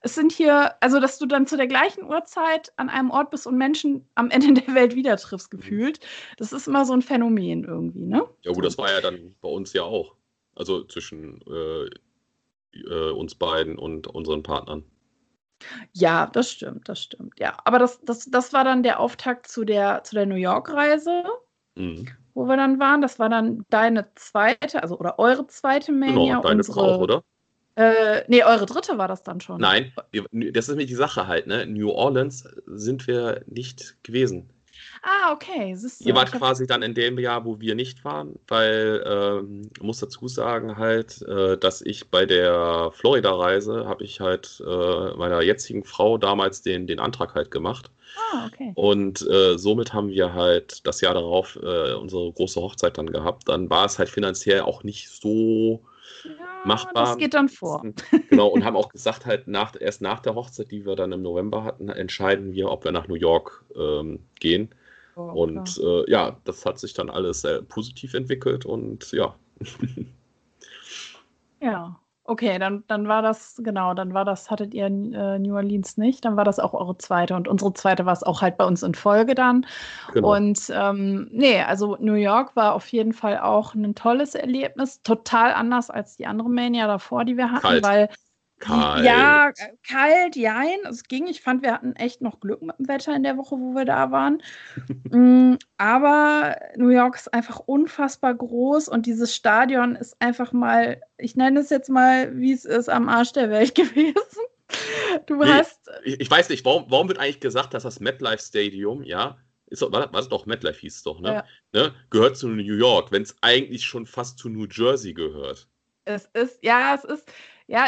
es sind hier, also dass du dann zu der gleichen Uhrzeit an einem Ort bist und Menschen am Ende der Welt wieder triffst, mhm. gefühlt. Das ist immer so ein Phänomen irgendwie, ne? Ja, gut, das war ja dann bei uns ja auch. Also zwischen äh, äh, uns beiden und unseren Partnern. Ja, das stimmt, das stimmt, ja. Aber das, das, das war dann der Auftakt zu der, zu der New York-Reise, mhm. wo wir dann waren. Das war dann deine zweite, also oder eure zweite Mania. Genau, deine unsere, Frau, oder? Äh, nee, eure dritte war das dann schon. Nein, das ist nämlich die Sache halt, ne? New Orleans sind wir nicht gewesen. Ah, okay. Siehst Ihr wart quasi dann in dem Jahr, wo wir nicht waren, weil ähm, ich muss dazu sagen halt, äh, dass ich bei der Florida-Reise habe ich halt äh, meiner jetzigen Frau damals den, den Antrag halt gemacht. Ah, okay. Und äh, somit haben wir halt das Jahr darauf äh, unsere große Hochzeit dann gehabt. Dann war es halt finanziell auch nicht so machbar. Das geht dann vor. Genau, und haben auch gesagt, halt nach, erst nach der Hochzeit, die wir dann im November hatten, entscheiden wir, ob wir nach New York ähm, gehen. Oh, und äh, ja, das hat sich dann alles sehr positiv entwickelt und ja. ja, Okay, dann, dann war das, genau, dann war das, hattet ihr äh, New Orleans nicht, dann war das auch eure zweite und unsere zweite war es auch halt bei uns in Folge dann. Genau. Und ähm, nee, also New York war auf jeden Fall auch ein tolles Erlebnis, total anders als die andere Mania davor, die wir hatten, Kalt. weil Kalt. Ja, kalt, jein. Es ging. Ich fand, wir hatten echt noch Glück mit dem Wetter in der Woche, wo wir da waren. mm, aber New York ist einfach unfassbar groß und dieses Stadion ist einfach mal, ich nenne es jetzt mal, wie es ist, am Arsch der Welt gewesen. Du nee, hast. Ich, ich, weiß nicht, warum, warum wird eigentlich gesagt, dass das MetLife Stadium, ja, ist doch, war das doch MetLife hieß es doch, ne? Ja. ne? Gehört zu New York, wenn es eigentlich schon fast zu New Jersey gehört. Es ist, ja, es ist ja,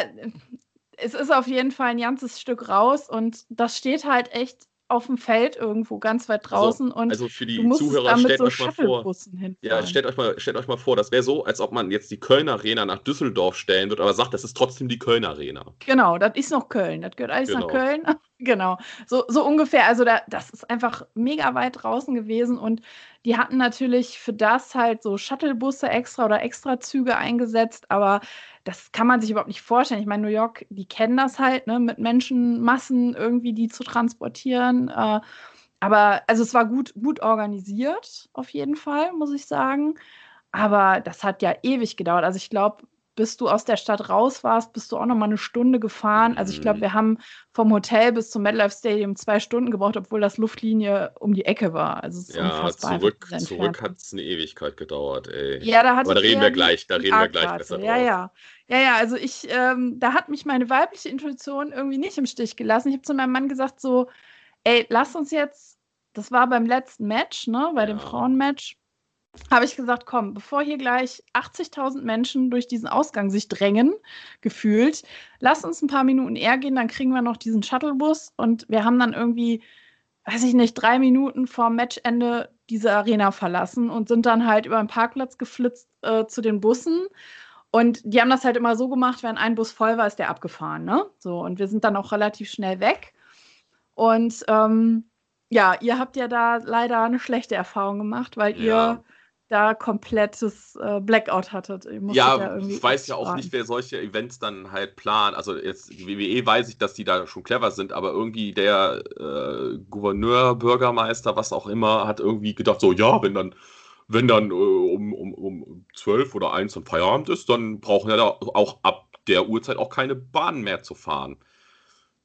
es ist auf jeden Fall ein ganzes Stück raus und das steht halt echt auf dem Feld irgendwo ganz weit also, draußen also, und also für die Zuhörer stellt so euch mal vor ja stellt euch mal stellt euch mal vor das wäre so als ob man jetzt die Kölner Arena nach Düsseldorf stellen wird aber sagt das ist trotzdem die Kölner Arena. Genau das ist noch Köln das gehört alles genau. nach Köln. Genau so, so ungefähr also da, das ist einfach mega weit draußen gewesen und die hatten natürlich für das halt so Shuttlebusse extra oder extra Züge eingesetzt aber das kann man sich überhaupt nicht vorstellen. Ich meine, New York, die kennen das halt, ne, mit Menschenmassen irgendwie die zu transportieren. Äh, aber also es war gut, gut organisiert, auf jeden Fall, muss ich sagen. Aber das hat ja ewig gedauert. Also ich glaube, bis du aus der Stadt raus warst, bist du auch noch mal eine Stunde gefahren. Also ich glaube, mhm. wir haben vom Hotel bis zum MetLife Stadium zwei Stunden gebraucht, obwohl das Luftlinie um die Ecke war. Also ja, zurück, zurück hat es eine Ewigkeit gedauert, ey. Ja, da hat Aber da reden wir gleich, da reden wir gleich besser Ja, drauf. ja. Ja, ja, also ich, ähm, da hat mich meine weibliche Intuition irgendwie nicht im Stich gelassen. Ich habe zu meinem Mann gesagt so, ey, lass uns jetzt, das war beim letzten Match, ne, bei ja. dem Frauenmatch, habe ich gesagt, komm, bevor hier gleich 80.000 Menschen durch diesen Ausgang sich drängen, gefühlt, lass uns ein paar Minuten eher gehen, dann kriegen wir noch diesen Shuttlebus und wir haben dann irgendwie, weiß ich nicht, drei Minuten vor Matchende diese Arena verlassen und sind dann halt über den Parkplatz geflitzt äh, zu den Bussen. Und die haben das halt immer so gemacht, wenn ein Bus voll war, ist der abgefahren, ne? So, und wir sind dann auch relativ schnell weg. Und ähm, ja, ihr habt ja da leider eine schlechte Erfahrung gemacht, weil ja. ihr da komplettes äh, Blackout hattet. Ja, ja ich weiß ja auch nicht, wer solche Events dann halt plant. Also jetzt WWE weiß ich, dass die da schon clever sind, aber irgendwie der äh, Gouverneur, Bürgermeister, was auch immer, hat irgendwie gedacht, so ja, wenn dann wenn dann äh, um, um, um 12 oder 1 dann Feierabend ist, dann brauchen ja da auch ab der Uhrzeit auch keine Bahn mehr zu fahren.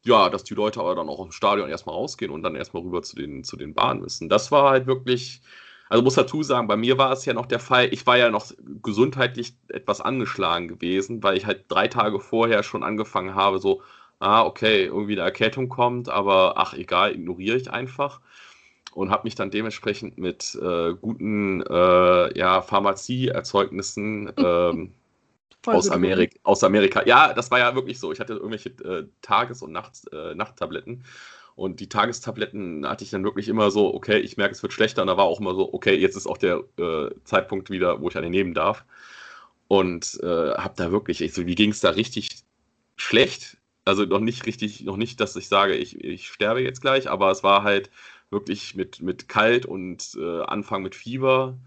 Ja, dass die Leute aber dann auch im Stadion erstmal rausgehen und dann erstmal rüber zu den, zu den Bahnen müssen. Das war halt wirklich, also muss dazu sagen, bei mir war es ja noch der Fall, ich war ja noch gesundheitlich etwas angeschlagen gewesen, weil ich halt drei Tage vorher schon angefangen habe, so, ah, okay, irgendwie eine Erkältung kommt, aber ach, egal, ignoriere ich einfach und habe mich dann dementsprechend mit äh, guten äh, ja, Pharmazieerzeugnissen ähm, aus, Amerik aus Amerika. Ja, das war ja wirklich so. Ich hatte irgendwelche äh, Tages- und Nachts äh, Nachttabletten. Und die Tagestabletten hatte ich dann wirklich immer so, okay, ich merke, es wird schlechter. Und da war auch immer so, okay, jetzt ist auch der äh, Zeitpunkt wieder, wo ich eine nehmen darf. Und äh, habe da wirklich, ich so, wie ging es da richtig schlecht? Also noch nicht richtig, noch nicht, dass ich sage, ich, ich sterbe jetzt gleich, aber es war halt wirklich mit, mit kalt und äh, Anfang mit Fieber.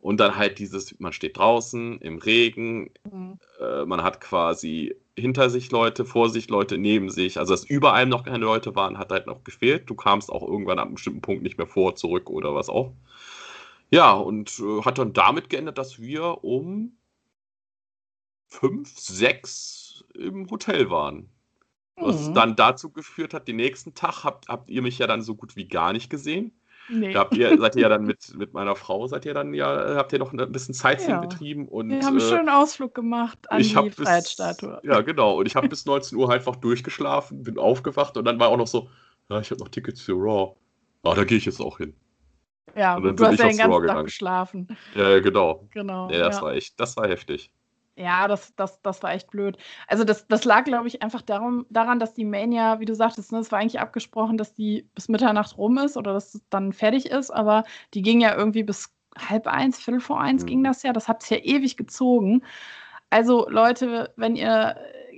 Und dann halt dieses, man steht draußen im Regen, mhm. äh, man hat quasi hinter sich Leute, vor sich Leute, neben sich. Also dass über einem noch keine Leute waren, hat halt noch gefehlt. Du kamst auch irgendwann ab einem bestimmten Punkt nicht mehr vor, zurück oder was auch. Ja, und äh, hat dann damit geändert, dass wir um fünf, sechs im Hotel waren. Was mhm. dann dazu geführt hat, den nächsten Tag habt, habt ihr mich ja dann so gut wie gar nicht gesehen. Nee. Da habt ihr, seid ihr ja dann mit, mit meiner Frau, seid ihr dann ja, habt ihr noch ein bisschen Sightseeing ja. betrieben und. Wir haben einen äh, schönen Ausflug gemacht an die Freiheitsstatue. Ja, genau. Und ich habe bis 19 Uhr einfach durchgeschlafen, bin aufgewacht und dann war auch noch so, ja, ich habe noch Tickets für Raw. Ah, da gehe ich jetzt auch hin. Ja, und dann du hast ja den ganzen Tag geschlafen. Ja, genau. Genau. Ja, das ja. war echt, das war heftig. Ja, das, das, das war echt blöd. Also das, das lag, glaube ich, einfach darum, daran, dass die Mania, wie du sagtest, ne, es war eigentlich abgesprochen, dass die bis Mitternacht rum ist oder dass es dann fertig ist, aber die ging ja irgendwie bis halb eins, viertel vor eins mhm. ging das ja. Das hat sich ja ewig gezogen. Also Leute, wenn ihr,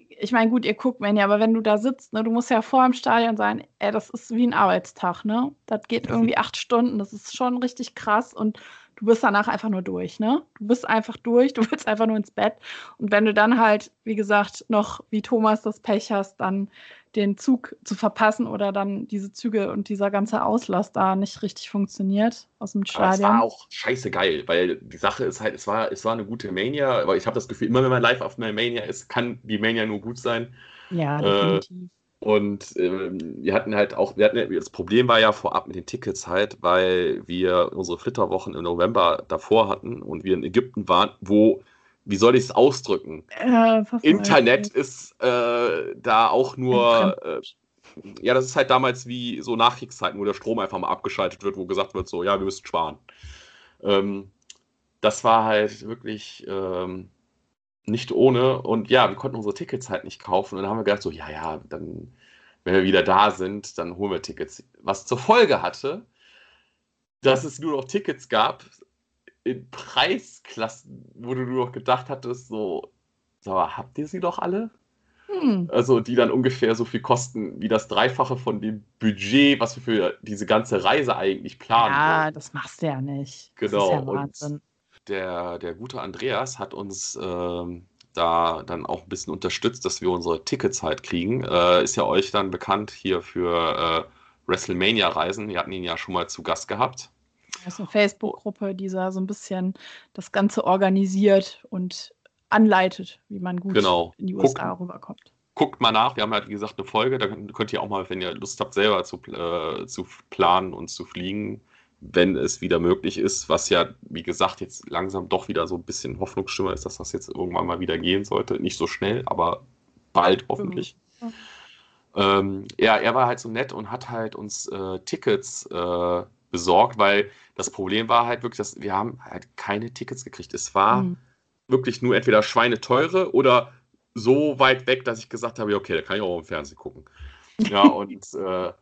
ich meine, gut, ihr guckt Mania, aber wenn du da sitzt, ne, du musst ja vor dem Stadion sein, ey, das ist wie ein Arbeitstag, ne? Das geht irgendwie acht Stunden, das ist schon richtig krass und du bist danach einfach nur durch, ne? Du bist einfach durch, du willst einfach nur ins Bett. Und wenn du dann halt, wie gesagt, noch wie Thomas das Pech hast, dann den Zug zu verpassen oder dann diese Züge und dieser ganze Auslass da nicht richtig funktioniert aus dem Stadion. Aber es war auch scheiße geil, weil die Sache ist halt, es war, es war eine gute Mania, aber ich habe das Gefühl, immer wenn man live auf einer Mania ist, kann die Mania nur gut sein. Ja, definitiv. Äh, und äh, wir hatten halt auch, wir hatten, das Problem war ja vorab mit den Tickets halt, weil wir unsere Flitterwochen im November davor hatten und wir in Ägypten waren, wo, wie soll ich es ausdrücken? Äh, Internet ist äh, da auch nur, äh, ja, das ist halt damals wie so Nachkriegszeiten, wo der Strom einfach mal abgeschaltet wird, wo gesagt wird, so, ja, wir müssen sparen. Ähm, das war halt wirklich, ähm, nicht ohne. Und ja, wir konnten unsere Tickets halt nicht kaufen. Und dann haben wir gedacht, so, ja, ja, dann, wenn wir wieder da sind, dann holen wir Tickets. Was zur Folge hatte, dass es nur noch Tickets gab in Preisklassen, wo du nur noch gedacht hattest, so, so habt ihr sie doch alle? Hm. Also, die dann ungefähr so viel kosten wie das Dreifache von dem Budget, was wir für diese ganze Reise eigentlich planen. Ja, wollen. das machst du ja nicht. Genau. Ja und der, der gute Andreas hat uns ähm, da dann auch ein bisschen unterstützt, dass wir unsere Tickets halt kriegen. Äh, ist ja euch dann bekannt hier für äh, WrestleMania-Reisen. Wir hatten ihn ja schon mal zu Gast gehabt. Das ist eine Facebook-Gruppe, die da so ein bisschen das Ganze organisiert und anleitet, wie man gut genau. in die USA Guck, rüberkommt. Guckt mal nach, wir haben ja wie gesagt eine Folge, da könnt ihr auch mal, wenn ihr Lust habt, selber zu, äh, zu planen und zu fliegen, wenn es wieder möglich ist, was ja, wie gesagt, jetzt langsam doch wieder so ein bisschen Hoffnungsschimmer ist, dass das jetzt irgendwann mal wieder gehen sollte. Nicht so schnell, aber bald hoffentlich. Mhm. Ähm, ja, er war halt so nett und hat halt uns äh, Tickets äh, besorgt, weil das Problem war halt wirklich, dass wir haben halt keine Tickets gekriegt. Es war mhm. wirklich nur entweder schweineteure oder so weit weg, dass ich gesagt habe, okay, da kann ich auch im Fernsehen gucken. Ja, und äh,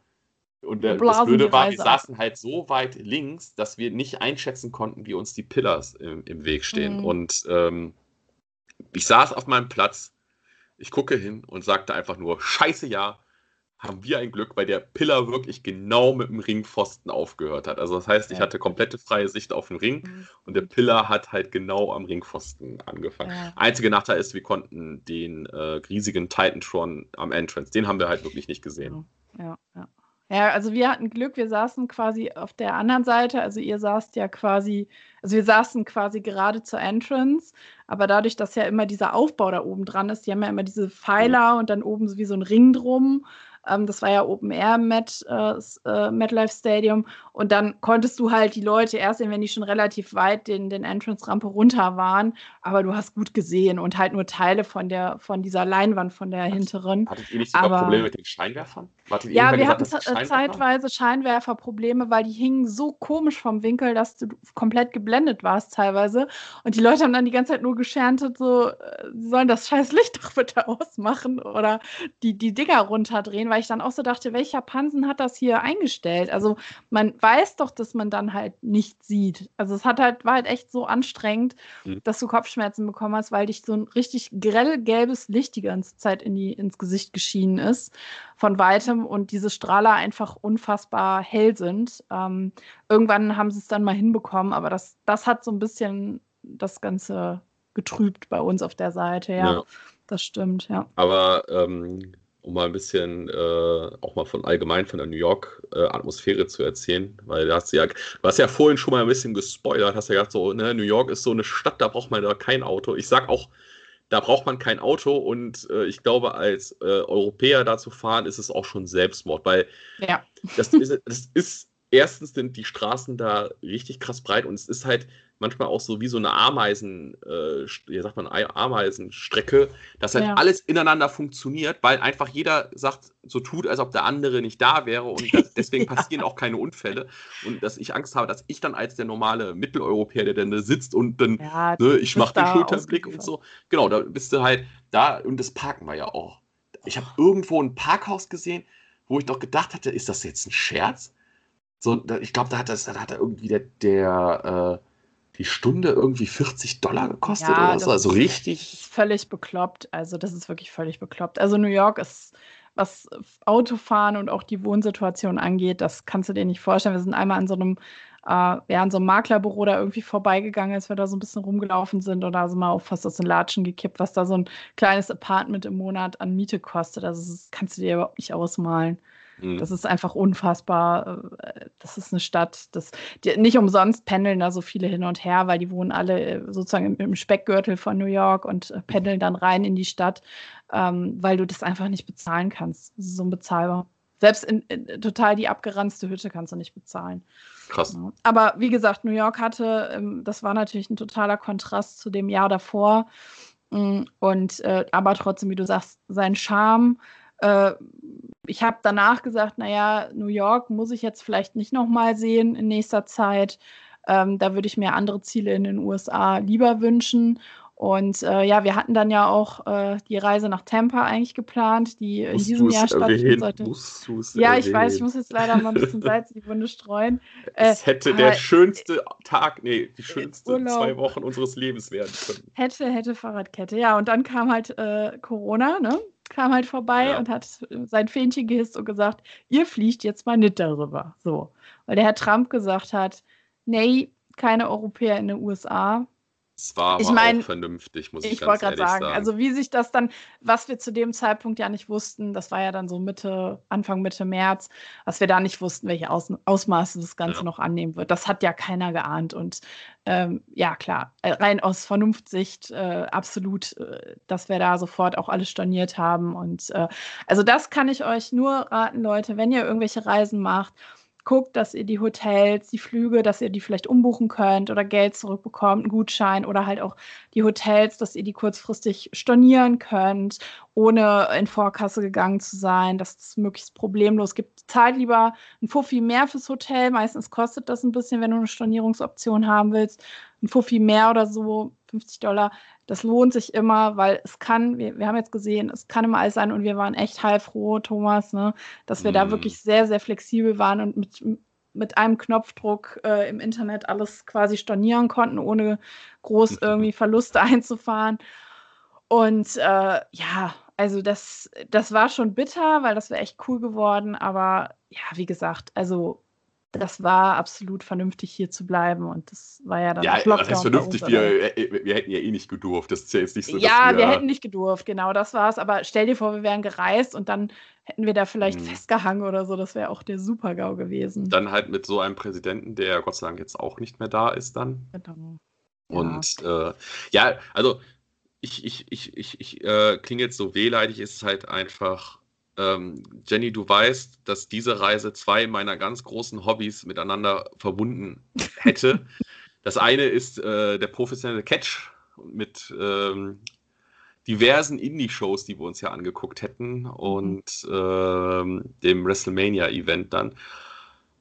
und der, das Blöde war, wir saßen halt so weit links, dass wir nicht einschätzen konnten, wie uns die Pillars im, im Weg stehen. Mhm. Und ähm, ich saß auf meinem Platz, ich gucke hin und sagte einfach nur, scheiße ja, haben wir ein Glück, weil der Pillar wirklich genau mit dem Ringpfosten aufgehört hat. Also das heißt, ich hatte komplette freie Sicht auf den Ring mhm. und der Pillar hat halt genau am Ringpfosten angefangen. Ja. Einziger Nachteil ist, wir konnten den äh, riesigen Titantron am Entrance, den haben wir halt wirklich nicht gesehen. Ja, ja. Ja, also wir hatten Glück, wir saßen quasi auf der anderen Seite, also ihr saßt ja quasi, also wir saßen quasi gerade zur Entrance, aber dadurch, dass ja immer dieser Aufbau da oben dran ist, die haben ja immer diese Pfeiler und dann oben wie so ein Ring drum ähm, das war ja Open Air Met, äh, äh, MetLife Stadium. Und dann konntest du halt die Leute erst sehen, wenn die schon relativ weit den, den Entrance-Rampe runter waren. Aber du hast gut gesehen und halt nur Teile von, der, von dieser Leinwand, von der hinteren. Hattet ihr nicht sogar Aber, Probleme mit den Scheinwerfern? Wartet ja, wir hatten Scheinwerfer? zeitweise Scheinwerferprobleme, weil die hingen so komisch vom Winkel, dass du komplett geblendet warst teilweise. Und die Leute haben dann die ganze Zeit nur gescherntet, so, äh, sie sollen das scheiß Licht doch bitte ausmachen oder die, die Dinger runterdrehen, weil ich dann auch so dachte, welcher Pansen hat das hier eingestellt? Also man weiß doch, dass man dann halt nicht sieht. Also es hat halt, war halt echt so anstrengend, mhm. dass du Kopfschmerzen bekommen hast, weil dich so ein richtig grell gelbes Licht die ganze Zeit in die, ins Gesicht geschienen ist von weitem und diese Strahler einfach unfassbar hell sind. Ähm, irgendwann haben sie es dann mal hinbekommen, aber das, das hat so ein bisschen das Ganze getrübt bei uns auf der Seite, ja. ja. Das stimmt, ja. Aber ähm, um mal ein bisschen äh, auch mal von allgemein von der New York äh, Atmosphäre zu erzählen, weil du hast ja, du hast ja vorhin schon mal ein bisschen gespoilert, hast ja gesagt, so, ne, New York ist so eine Stadt, da braucht man da kein Auto. Ich sag auch, da braucht man kein Auto und äh, ich glaube, als äh, Europäer da zu fahren, ist es auch schon Selbstmord, weil ja. das, ist, das ist, erstens sind die Straßen da richtig krass breit und es ist halt, manchmal auch so wie so eine Ameisen, äh, wie sagt man, Ameisenstrecke, dass halt ja. alles ineinander funktioniert, weil einfach jeder sagt, so tut, als ob der andere nicht da wäre und das, deswegen passieren auch keine Unfälle und dass ich Angst habe, dass ich dann als der normale Mitteleuropäer, der dann da sitzt und dann, ja, ne, ich mache den Schulterblick und so, genau, da bist du halt da und das parken wir ja auch. Ich habe irgendwo ein Parkhaus gesehen, wo ich doch gedacht hatte, ist das jetzt ein Scherz? So, ich glaube, da hat das, da hat er irgendwie der, der äh, die Stunde irgendwie 40 Dollar gekostet ja, oder so. Also richtig. Ist völlig bekloppt. Also, das ist wirklich völlig bekloppt. Also, New York ist, was Autofahren und auch die Wohnsituation angeht, das kannst du dir nicht vorstellen. Wir sind einmal an so einem, äh, ja, an so einem Maklerbüro da irgendwie vorbeigegangen, als wir da so ein bisschen rumgelaufen sind und da sind wir auch fast aus den Latschen gekippt, was da so ein kleines Apartment im Monat an Miete kostet. Also, das kannst du dir überhaupt nicht ausmalen. Mhm. Das ist einfach unfassbar. Äh, das ist eine Stadt, das, die, nicht umsonst pendeln da so viele hin und her, weil die wohnen alle äh, sozusagen im, im Speckgürtel von New York und äh, pendeln dann rein in die Stadt, ähm, weil du das einfach nicht bezahlen kannst. Das ist so unbezahlbar. Selbst in, in, total die abgeranzte Hütte kannst du nicht bezahlen. Krass. Ja. Aber wie gesagt, New York hatte, ähm, das war natürlich ein totaler Kontrast zu dem Jahr davor. Mm, und aber trotzdem, wie du sagst, sein Charme äh, ich habe danach gesagt, naja, New York muss ich jetzt vielleicht nicht nochmal sehen in nächster Zeit. Ähm, da würde ich mir andere Ziele in den USA lieber wünschen. Und äh, ja, wir hatten dann ja auch äh, die Reise nach Tampa eigentlich geplant, die in diesem Jahr stattfinden sollte. ja, erwähnen. ich weiß, ich muss jetzt leider mal ein bisschen Salz in die Wunde streuen. es äh, hätte der schönste Tag, nee, die schönsten Urlaub. zwei Wochen unseres Lebens werden können. Hätte, hätte Fahrradkette, ja. Und dann kam halt äh, Corona, ne? kam halt vorbei ja. und hat sein Fähnchen gehisst und gesagt, ihr fliegt jetzt mal nicht darüber. So. Weil der Herr Trump gesagt hat, nee, keine Europäer in den USA. Es war ich mein, vernünftig, muss ich, ich ganz ehrlich sagen. sagen. Also wie sich das dann, was wir zu dem Zeitpunkt ja nicht wussten, das war ja dann so Mitte, Anfang Mitte März, was wir da nicht wussten, welche Aus Ausmaße das Ganze ja. noch annehmen wird. Das hat ja keiner geahnt. Und ähm, ja, klar, äh, rein aus Vernunftsicht äh, absolut, äh, dass wir da sofort auch alles storniert haben. Und äh, also das kann ich euch nur raten, Leute, wenn ihr irgendwelche Reisen macht guckt, dass ihr die Hotels, die Flüge, dass ihr die vielleicht umbuchen könnt oder Geld zurückbekommt, einen Gutschein oder halt auch die Hotels, dass ihr die kurzfristig stornieren könnt, ohne in Vorkasse gegangen zu sein, dass es möglichst problemlos gibt. Zahlt lieber ein Fuffi mehr fürs Hotel. Meistens kostet das ein bisschen, wenn du eine Stornierungsoption haben willst. Ein Fuffi mehr oder so, 50 Dollar. Das lohnt sich immer, weil es kann, wir, wir haben jetzt gesehen, es kann immer alles sein und wir waren echt heilfroh, Thomas, ne, dass wir mm. da mhm. wirklich sehr, sehr flexibel waren und mit, mit einem Knopfdruck äh, im Internet alles quasi stornieren konnten, ohne groß mhm. irgendwie Verluste einzufahren. Und äh, ja, also das, das war schon bitter, weil das wäre echt cool geworden. Aber ja, wie gesagt, also das war absolut vernünftig, hier zu bleiben. Und das war ja dann ja, auch Lockdown. Ja, das vernünftig. Wir, wir, hätten ja eh nicht gedurft. Das ist ja jetzt nicht so. Ja, wir, wir, hätten nicht gedurft, genau, das war's. Aber stell dir vor, wir wären gereist und dann hätten wir da vielleicht hm. festgehangen oder so. Das wäre auch der Super-GAU gewesen. Dann halt mit so einem Präsidenten, der Gott sei Dank jetzt auch nicht mehr da ist, dann. Genau. Und ja, äh, ja also ich, ich, ich, ich, ich äh, klinge jetzt so wehleidig, ist es halt einfach ähm, Jenny, du weißt, dass diese Reise zwei meiner ganz großen Hobbys miteinander verbunden hätte. das eine ist äh, der professionelle Catch mit ähm, diversen Indie-Shows, die wir uns ja angeguckt hätten und ähm, dem WrestleMania-Event dann.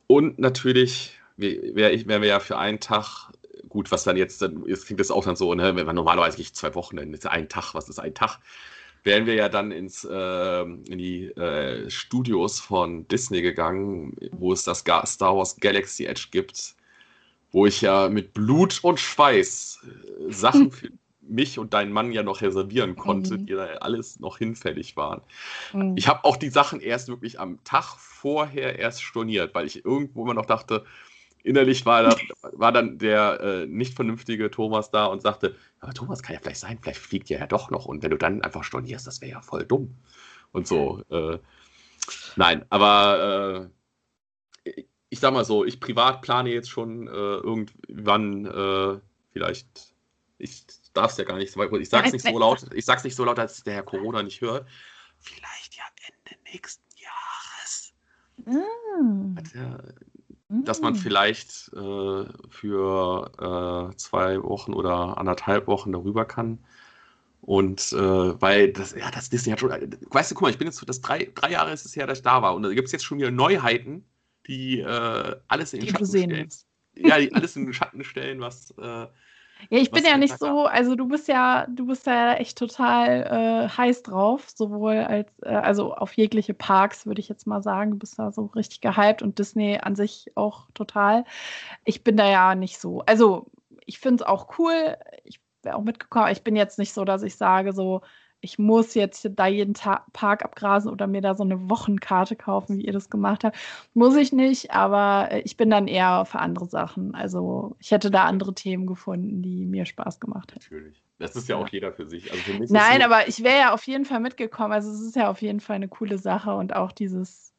Und natürlich wären wär wir ja für einen Tag, gut, was dann jetzt, dann jetzt klingt das auch dann so, ne, wenn man normalerweise ich zwei Wochen, dann ist ein Tag, was ist ein Tag? Wären wir ja dann ins, äh, in die äh, Studios von Disney gegangen, wo es das Star Wars Galaxy Edge gibt, wo ich ja mit Blut und Schweiß äh, Sachen für mich und deinen Mann ja noch reservieren konnte, mhm. die da alles noch hinfällig waren. Mhm. Ich habe auch die Sachen erst wirklich am Tag vorher erst storniert, weil ich irgendwo immer noch dachte, innerlich war, da, war dann der äh, nicht vernünftige Thomas da und sagte, aber Thomas kann ja vielleicht sein, vielleicht fliegt ja ja doch noch und wenn du dann einfach stornierst, das wäre ja voll dumm. Und so. Äh, nein, aber äh, ich sag mal so, ich privat plane jetzt schon äh, irgendwann äh, vielleicht, ich darf es ja gar nicht so weit, ich sag's nicht so laut, ich sag's nicht so laut, dass der Herr Corona nicht hört. Vielleicht ja Ende nächsten Jahres. Mm. Hat ja dass man hm. vielleicht äh, für äh, zwei Wochen oder anderthalb Wochen darüber kann. Und äh, weil das, ja, das Disney hat schon, weißt du, guck mal, ich bin jetzt, das drei, drei Jahre ist es her, dass ich da war. Und da gibt es jetzt schon wieder Neuheiten, die äh, alles in den die Schatten stellen. Ja, die alles in den Schatten stellen, was äh, ja, ich bin ja nicht so, also du bist ja, du bist ja echt total äh, heiß drauf, sowohl als, äh, also auf jegliche Parks, würde ich jetzt mal sagen. Du bist da so richtig gehypt und Disney an sich auch total. Ich bin da ja nicht so. Also ich finde es auch cool. Ich wäre auch mitgekommen. Ich bin jetzt nicht so, dass ich sage, so, ich muss jetzt da jeden Tag Park abgrasen oder mir da so eine Wochenkarte kaufen, wie ihr das gemacht habt. Muss ich nicht, aber äh, ich bin dann eher für andere Sachen. Also ich hätte da andere Themen gefunden, die mir Spaß gemacht hätten. Natürlich. Das ist ja auch jeder für sich. Also für Nein, aber ich wäre ja auf jeden Fall mitgekommen. Also es ist ja auf jeden Fall eine coole Sache und auch dieses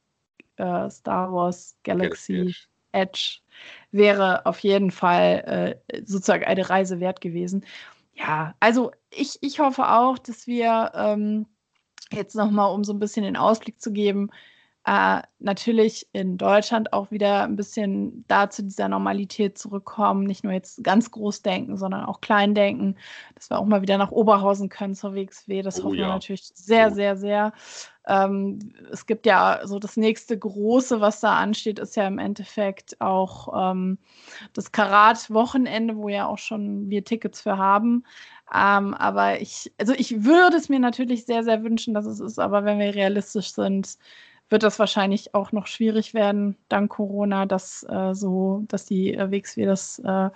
äh, Star Wars Galaxy, Galaxy Edge wäre auf jeden Fall äh, sozusagen eine Reise wert gewesen. Ja, also ich, ich hoffe auch, dass wir ähm, jetzt nochmal, um so ein bisschen den Ausblick zu geben, äh, natürlich in Deutschland auch wieder ein bisschen da zu dieser Normalität zurückkommen. Nicht nur jetzt ganz groß denken, sondern auch klein denken, dass wir auch mal wieder nach Oberhausen können zur WXW. Das oh, hoffen ja. wir natürlich sehr, oh. sehr, sehr. Ähm, es gibt ja so das nächste große, was da ansteht, ist ja im Endeffekt auch ähm, das Karat-Wochenende, wo ja auch schon wir Tickets für haben. Ähm, aber ich, also ich würde es mir natürlich sehr, sehr wünschen, dass es ist, aber wenn wir realistisch sind, wird das wahrscheinlich auch noch schwierig werden, dank Corona, dass äh, so, dass die äh, WXW das äh,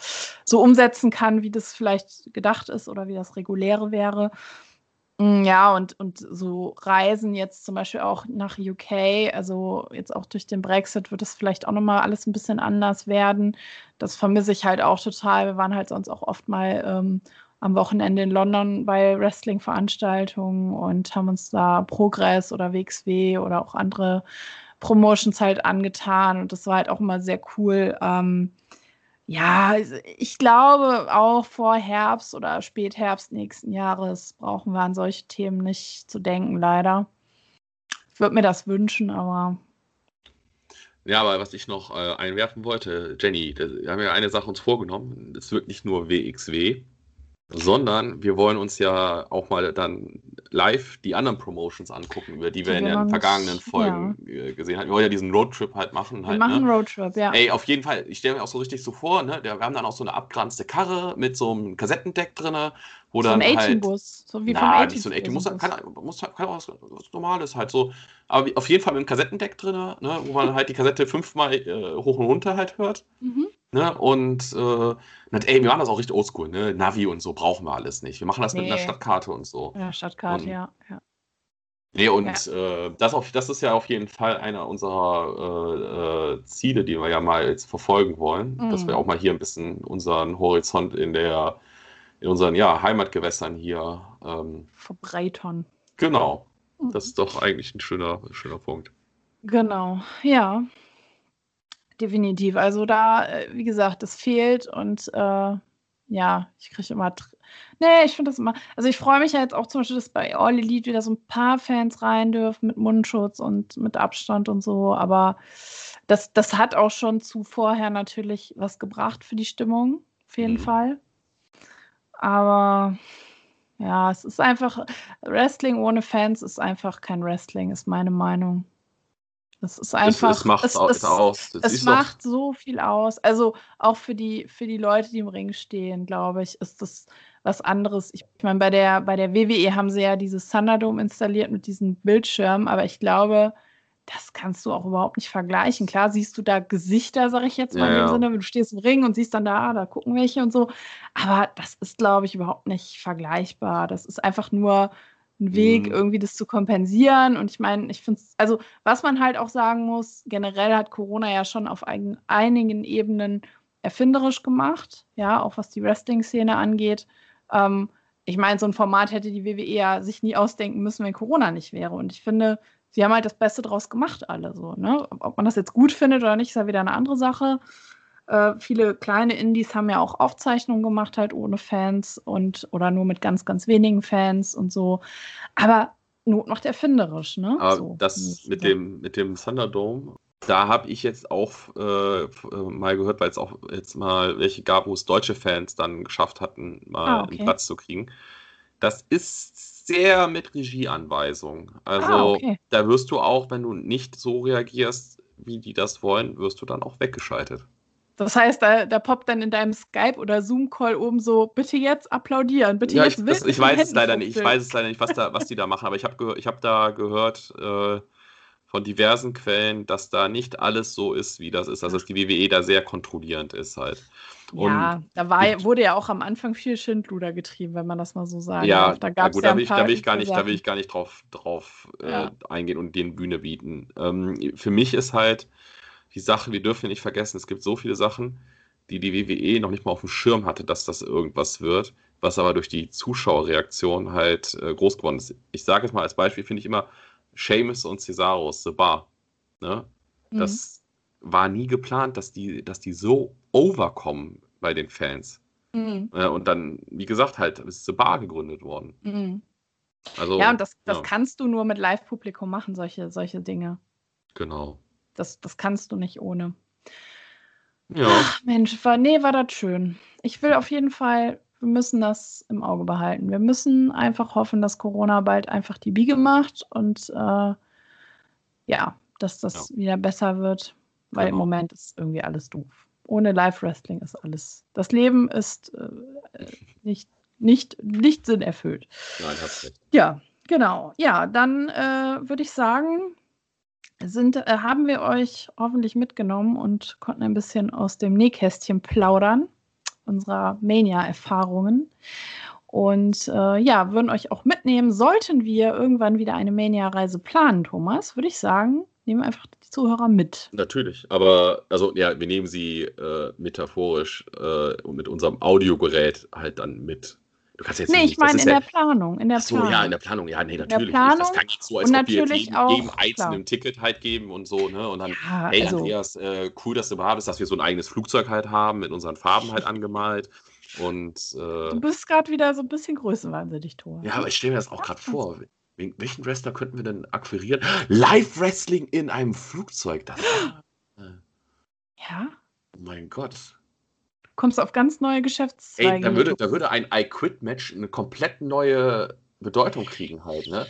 so umsetzen kann, wie das vielleicht gedacht ist oder wie das reguläre wäre. Mm, ja, und, und so Reisen jetzt zum Beispiel auch nach UK, also jetzt auch durch den Brexit wird es vielleicht auch nochmal alles ein bisschen anders werden. Das vermisse ich halt auch total. Wir waren halt sonst auch oft mal ähm, am Wochenende in London bei Wrestling-Veranstaltungen und haben uns da Progress oder WXW oder auch andere Promotions halt angetan. Und das war halt auch immer sehr cool. Ähm, ja, ich glaube, auch vor Herbst oder Spätherbst nächsten Jahres brauchen wir an solche Themen nicht zu denken, leider. Ich würde mir das wünschen, aber. Ja, aber was ich noch äh, einwerfen wollte, Jenny, wir haben ja eine Sache uns vorgenommen. Das wird nicht nur WXW, sondern wir wollen uns ja auch mal dann live die anderen Promotions angucken, über die wir in den vergangenen Folgen ja. gesehen haben. Wir wollen ja diesen Roadtrip halt machen. Wir halt, machen ne? Roadtrip, ja. Ey, auf jeden Fall, ich stelle mir auch so richtig so vor, ne? wir haben dann auch so eine abgeranzte Karre mit so einem Kassettendeck drin, wo so dann ein halt... bus so wie na, vom nicht so ein 18 muss, kann, muss, kann auch was, was Normales halt so. Aber auf jeden Fall mit einem Kassettendeck drin, ne? wo man halt die Kassette fünfmal äh, hoch und runter halt hört. Mhm. Ne? Und äh, ey, wir machen das auch richtig oldschool, ne? Navi und so brauchen wir alles nicht. Wir machen das nee. mit einer Stadtkarte und so. Ja, Stadtkarte, und, ja, ja. Nee, und ja. äh, das, auf, das ist ja auf jeden Fall einer unserer äh, äh, Ziele, die wir ja mal jetzt verfolgen wollen, mhm. dass wir auch mal hier ein bisschen unseren Horizont in der in unseren ja, Heimatgewässern hier ähm, verbreitern. Genau. Mhm. Das ist doch eigentlich ein schöner, schöner Punkt. Genau, ja. Definitiv. Also da, äh, wie gesagt, das fehlt und äh, ja, ich kriege immer. Nee, ich finde das immer. Also ich freue mich ja jetzt auch zum Beispiel, dass bei All Elite wieder so ein paar Fans rein dürfen mit Mundschutz und mit Abstand und so. Aber das, das hat auch schon zu vorher natürlich was gebracht für die Stimmung, auf jeden mhm. Fall. Aber ja, es ist einfach, Wrestling ohne Fans ist einfach kein Wrestling, ist meine Meinung. Das ist einfach. Es, macht es, es, aus. Das es macht so viel aus. Also auch für die, für die Leute, die im Ring stehen, glaube ich, ist das was anderes. Ich meine, bei der, bei der WWE haben sie ja dieses Thunderdome installiert mit diesen Bildschirmen, aber ich glaube, das kannst du auch überhaupt nicht vergleichen. Klar siehst du da Gesichter, sag ich jetzt mal ja, in dem Sinne, du stehst im Ring und siehst dann da, da gucken welche und so. Aber das ist, glaube ich, überhaupt nicht vergleichbar. Das ist einfach nur ein Weg, mhm. irgendwie das zu kompensieren. Und ich meine, ich finde es, also was man halt auch sagen muss, generell hat Corona ja schon auf ein, einigen Ebenen erfinderisch gemacht, ja, auch was die Wrestling-Szene angeht. Ähm, ich meine, so ein Format hätte die WWE ja sich nie ausdenken müssen, wenn Corona nicht wäre. Und ich finde, sie haben halt das Beste draus gemacht, alle so. Ne? Ob man das jetzt gut findet oder nicht, ist ja wieder eine andere Sache. Äh, viele kleine Indies haben ja auch Aufzeichnungen gemacht, halt ohne Fans und oder nur mit ganz, ganz wenigen Fans und so. Aber Not macht erfinderisch, ne? Aber so, das mit dem, mit dem Thunderdome, da habe ich jetzt auch äh, mal gehört, weil es auch jetzt mal welche gab, wo es deutsche Fans dann geschafft hatten, mal ah, okay. einen Platz zu kriegen. Das ist sehr mit Regieanweisung. Also ah, okay. da wirst du auch, wenn du nicht so reagierst, wie die das wollen, wirst du dann auch weggeschaltet. Das heißt, da, da poppt dann in deinem Skype oder Zoom-Call oben so, bitte jetzt applaudieren, bitte ja, jetzt ich, das, ich weiß es leider nicht. Ich weiß es leider nicht, was, da, was die da machen, aber ich habe ich hab da gehört äh, von diversen Quellen, dass da nicht alles so ist, wie das ist. Also dass die WWE da sehr kontrollierend ist halt. Und ja, da war, wurde ja auch am Anfang viel Schindluder getrieben, wenn man das mal so sagt. Ja, da gab es ja, ja da, will ich, da will ich gar nicht, da will ich gar nicht drauf, drauf ja. äh, eingehen und den Bühne bieten. Ähm, für mich ist halt die Sache, wir dürfen nicht vergessen, es gibt so viele Sachen, die die WWE noch nicht mal auf dem Schirm hatte, dass das irgendwas wird, was aber durch die Zuschauerreaktion halt äh, groß geworden ist. Ich sage es mal als Beispiel, finde ich immer Seamus und Cesaros, The Bar. Ne? Mhm. Das war nie geplant, dass die, dass die so overkommen bei den Fans. Mhm. Äh, und dann, wie gesagt, halt ist The Bar gegründet worden. Mhm. Also, ja, und das, das ja. kannst du nur mit Live-Publikum machen, solche, solche Dinge. Genau. Das, das kannst du nicht ohne. Ja. Ach, Mensch, war, nee, war das schön. Ich will auf jeden Fall, wir müssen das im Auge behalten. Wir müssen einfach hoffen, dass Corona bald einfach die Biege macht und äh, ja, dass das ja. wieder besser wird, weil genau. im Moment ist irgendwie alles doof. Ohne Live-Wrestling ist alles. Das Leben ist äh, nicht, nicht, nicht sinnerfüllt. Nein, hast recht. Ja, genau. Ja, dann äh, würde ich sagen, sind, äh, haben wir euch hoffentlich mitgenommen und konnten ein bisschen aus dem Nähkästchen plaudern, unserer Mania-Erfahrungen. Und äh, ja, würden euch auch mitnehmen, sollten wir irgendwann wieder eine Mania-Reise planen, Thomas, würde ich sagen, nehmen einfach die Zuhörer mit. Natürlich, aber also ja, wir nehmen sie äh, metaphorisch äh, mit unserem Audiogerät halt dann mit. Du kannst jetzt nee, nicht, ich meine in ja, der Planung. In der so, Planung. ja, in der Planung. Ja, nee, natürlich. Planung, das kann nicht so, als ob wir jedem, auch, jedem einzelnen Ticket halt geben und so, ne? Und dann, ja, hey, also, Andreas, äh, cool, dass du da bist, dass wir so ein eigenes Flugzeug halt haben, mit unseren Farben halt angemalt. Und, äh, du bist gerade wieder so ein bisschen größenwahnsinnig, Thor. Ja, aber ich stelle mir das auch gerade vor. Welchen Wrestler könnten wir denn akquirieren? Live-Wrestling in einem Flugzeug. Das, ja? Oh mein Gott kommst du auf ganz neue Geschäftszweige. Ey, da würde, da würde ein I-Quit-Match eine komplett neue Bedeutung kriegen halt, ne?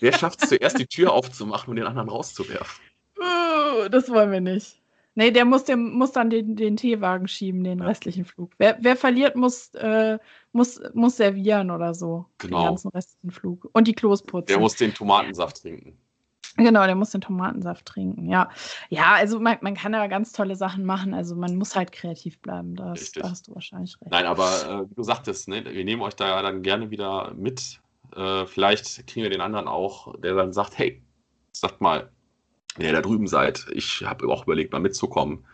Wer schafft es zuerst, die Tür aufzumachen und den anderen rauszuwerfen? Uh, das wollen wir nicht. Nee, der muss, dem, muss dann den, den Teewagen schieben, den ja. restlichen Flug. Wer, wer verliert, muss, äh, muss, muss servieren oder so. Genau. Den ganzen restlichen Flug. Und die Klos putzen. Der muss den Tomatensaft trinken. Genau, der muss den Tomatensaft trinken, ja. Ja, also man, man kann da ganz tolle Sachen machen. Also man muss halt kreativ bleiben. Da hast, da hast du wahrscheinlich recht. Nein, aber äh, wie du sagtest, ne, wir nehmen euch da dann gerne wieder mit Äh, vielleicht kriegen wir den anderen auch, der dann sagt, hey, sagt mal, wenn ihr da drüben seid, ich habe auch überlegt, mal mitzukommen.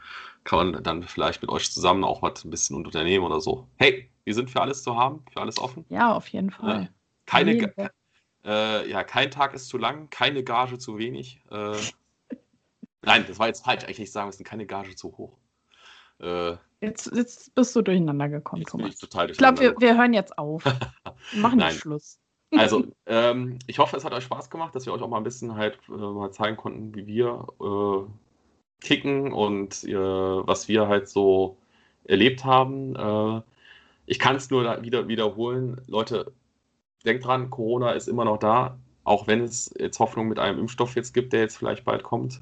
Kann man dann vielleicht mit euch zusammen auch was ein bisschen unternehmen oder so. Hey, wir sind für alles zu haben, für alles offen. Ja, auf jeden Fall. Äh, keine, äh, ja, kein Tag ist zu lang, keine Gage zu wenig. Äh, nein, das war jetzt falsch. Eigentlich sagen wir es keine Gage zu hoch. Äh, jetzt, jetzt bist du durcheinander gekommen, Thomas. Ich, ich glaube, wir, wir hören jetzt auf. Wir machen Nein. Schluss. Also, ähm, ich hoffe, es hat euch Spaß gemacht, dass wir euch auch mal ein bisschen halt äh, mal zeigen konnten, wie wir äh, kicken und äh, was wir halt so erlebt haben. Äh, ich kann es nur wieder wiederholen. Leute, denkt dran, Corona ist immer noch da, auch wenn es jetzt Hoffnung mit einem Impfstoff jetzt gibt, der jetzt vielleicht bald kommt.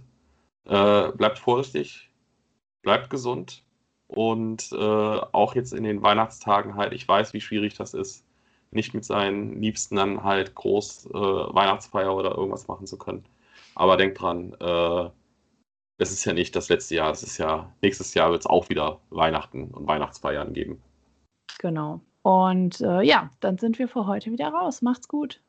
Äh, bleibt vorsichtig, bleibt gesund und äh, auch jetzt in den Weihnachtstagen halt, ich weiß, wie schwierig das ist, nicht mit seinen Liebsten dann halt groß äh, Weihnachtsfeier oder irgendwas machen zu können. Aber denkt dran, äh, es ist ja nicht das letzte Jahr, es ist ja, nächstes Jahr wird es auch wieder Weihnachten und Weihnachtsfeiern geben. Genau. Und äh, ja, dann sind wir für heute wieder raus. Macht's gut.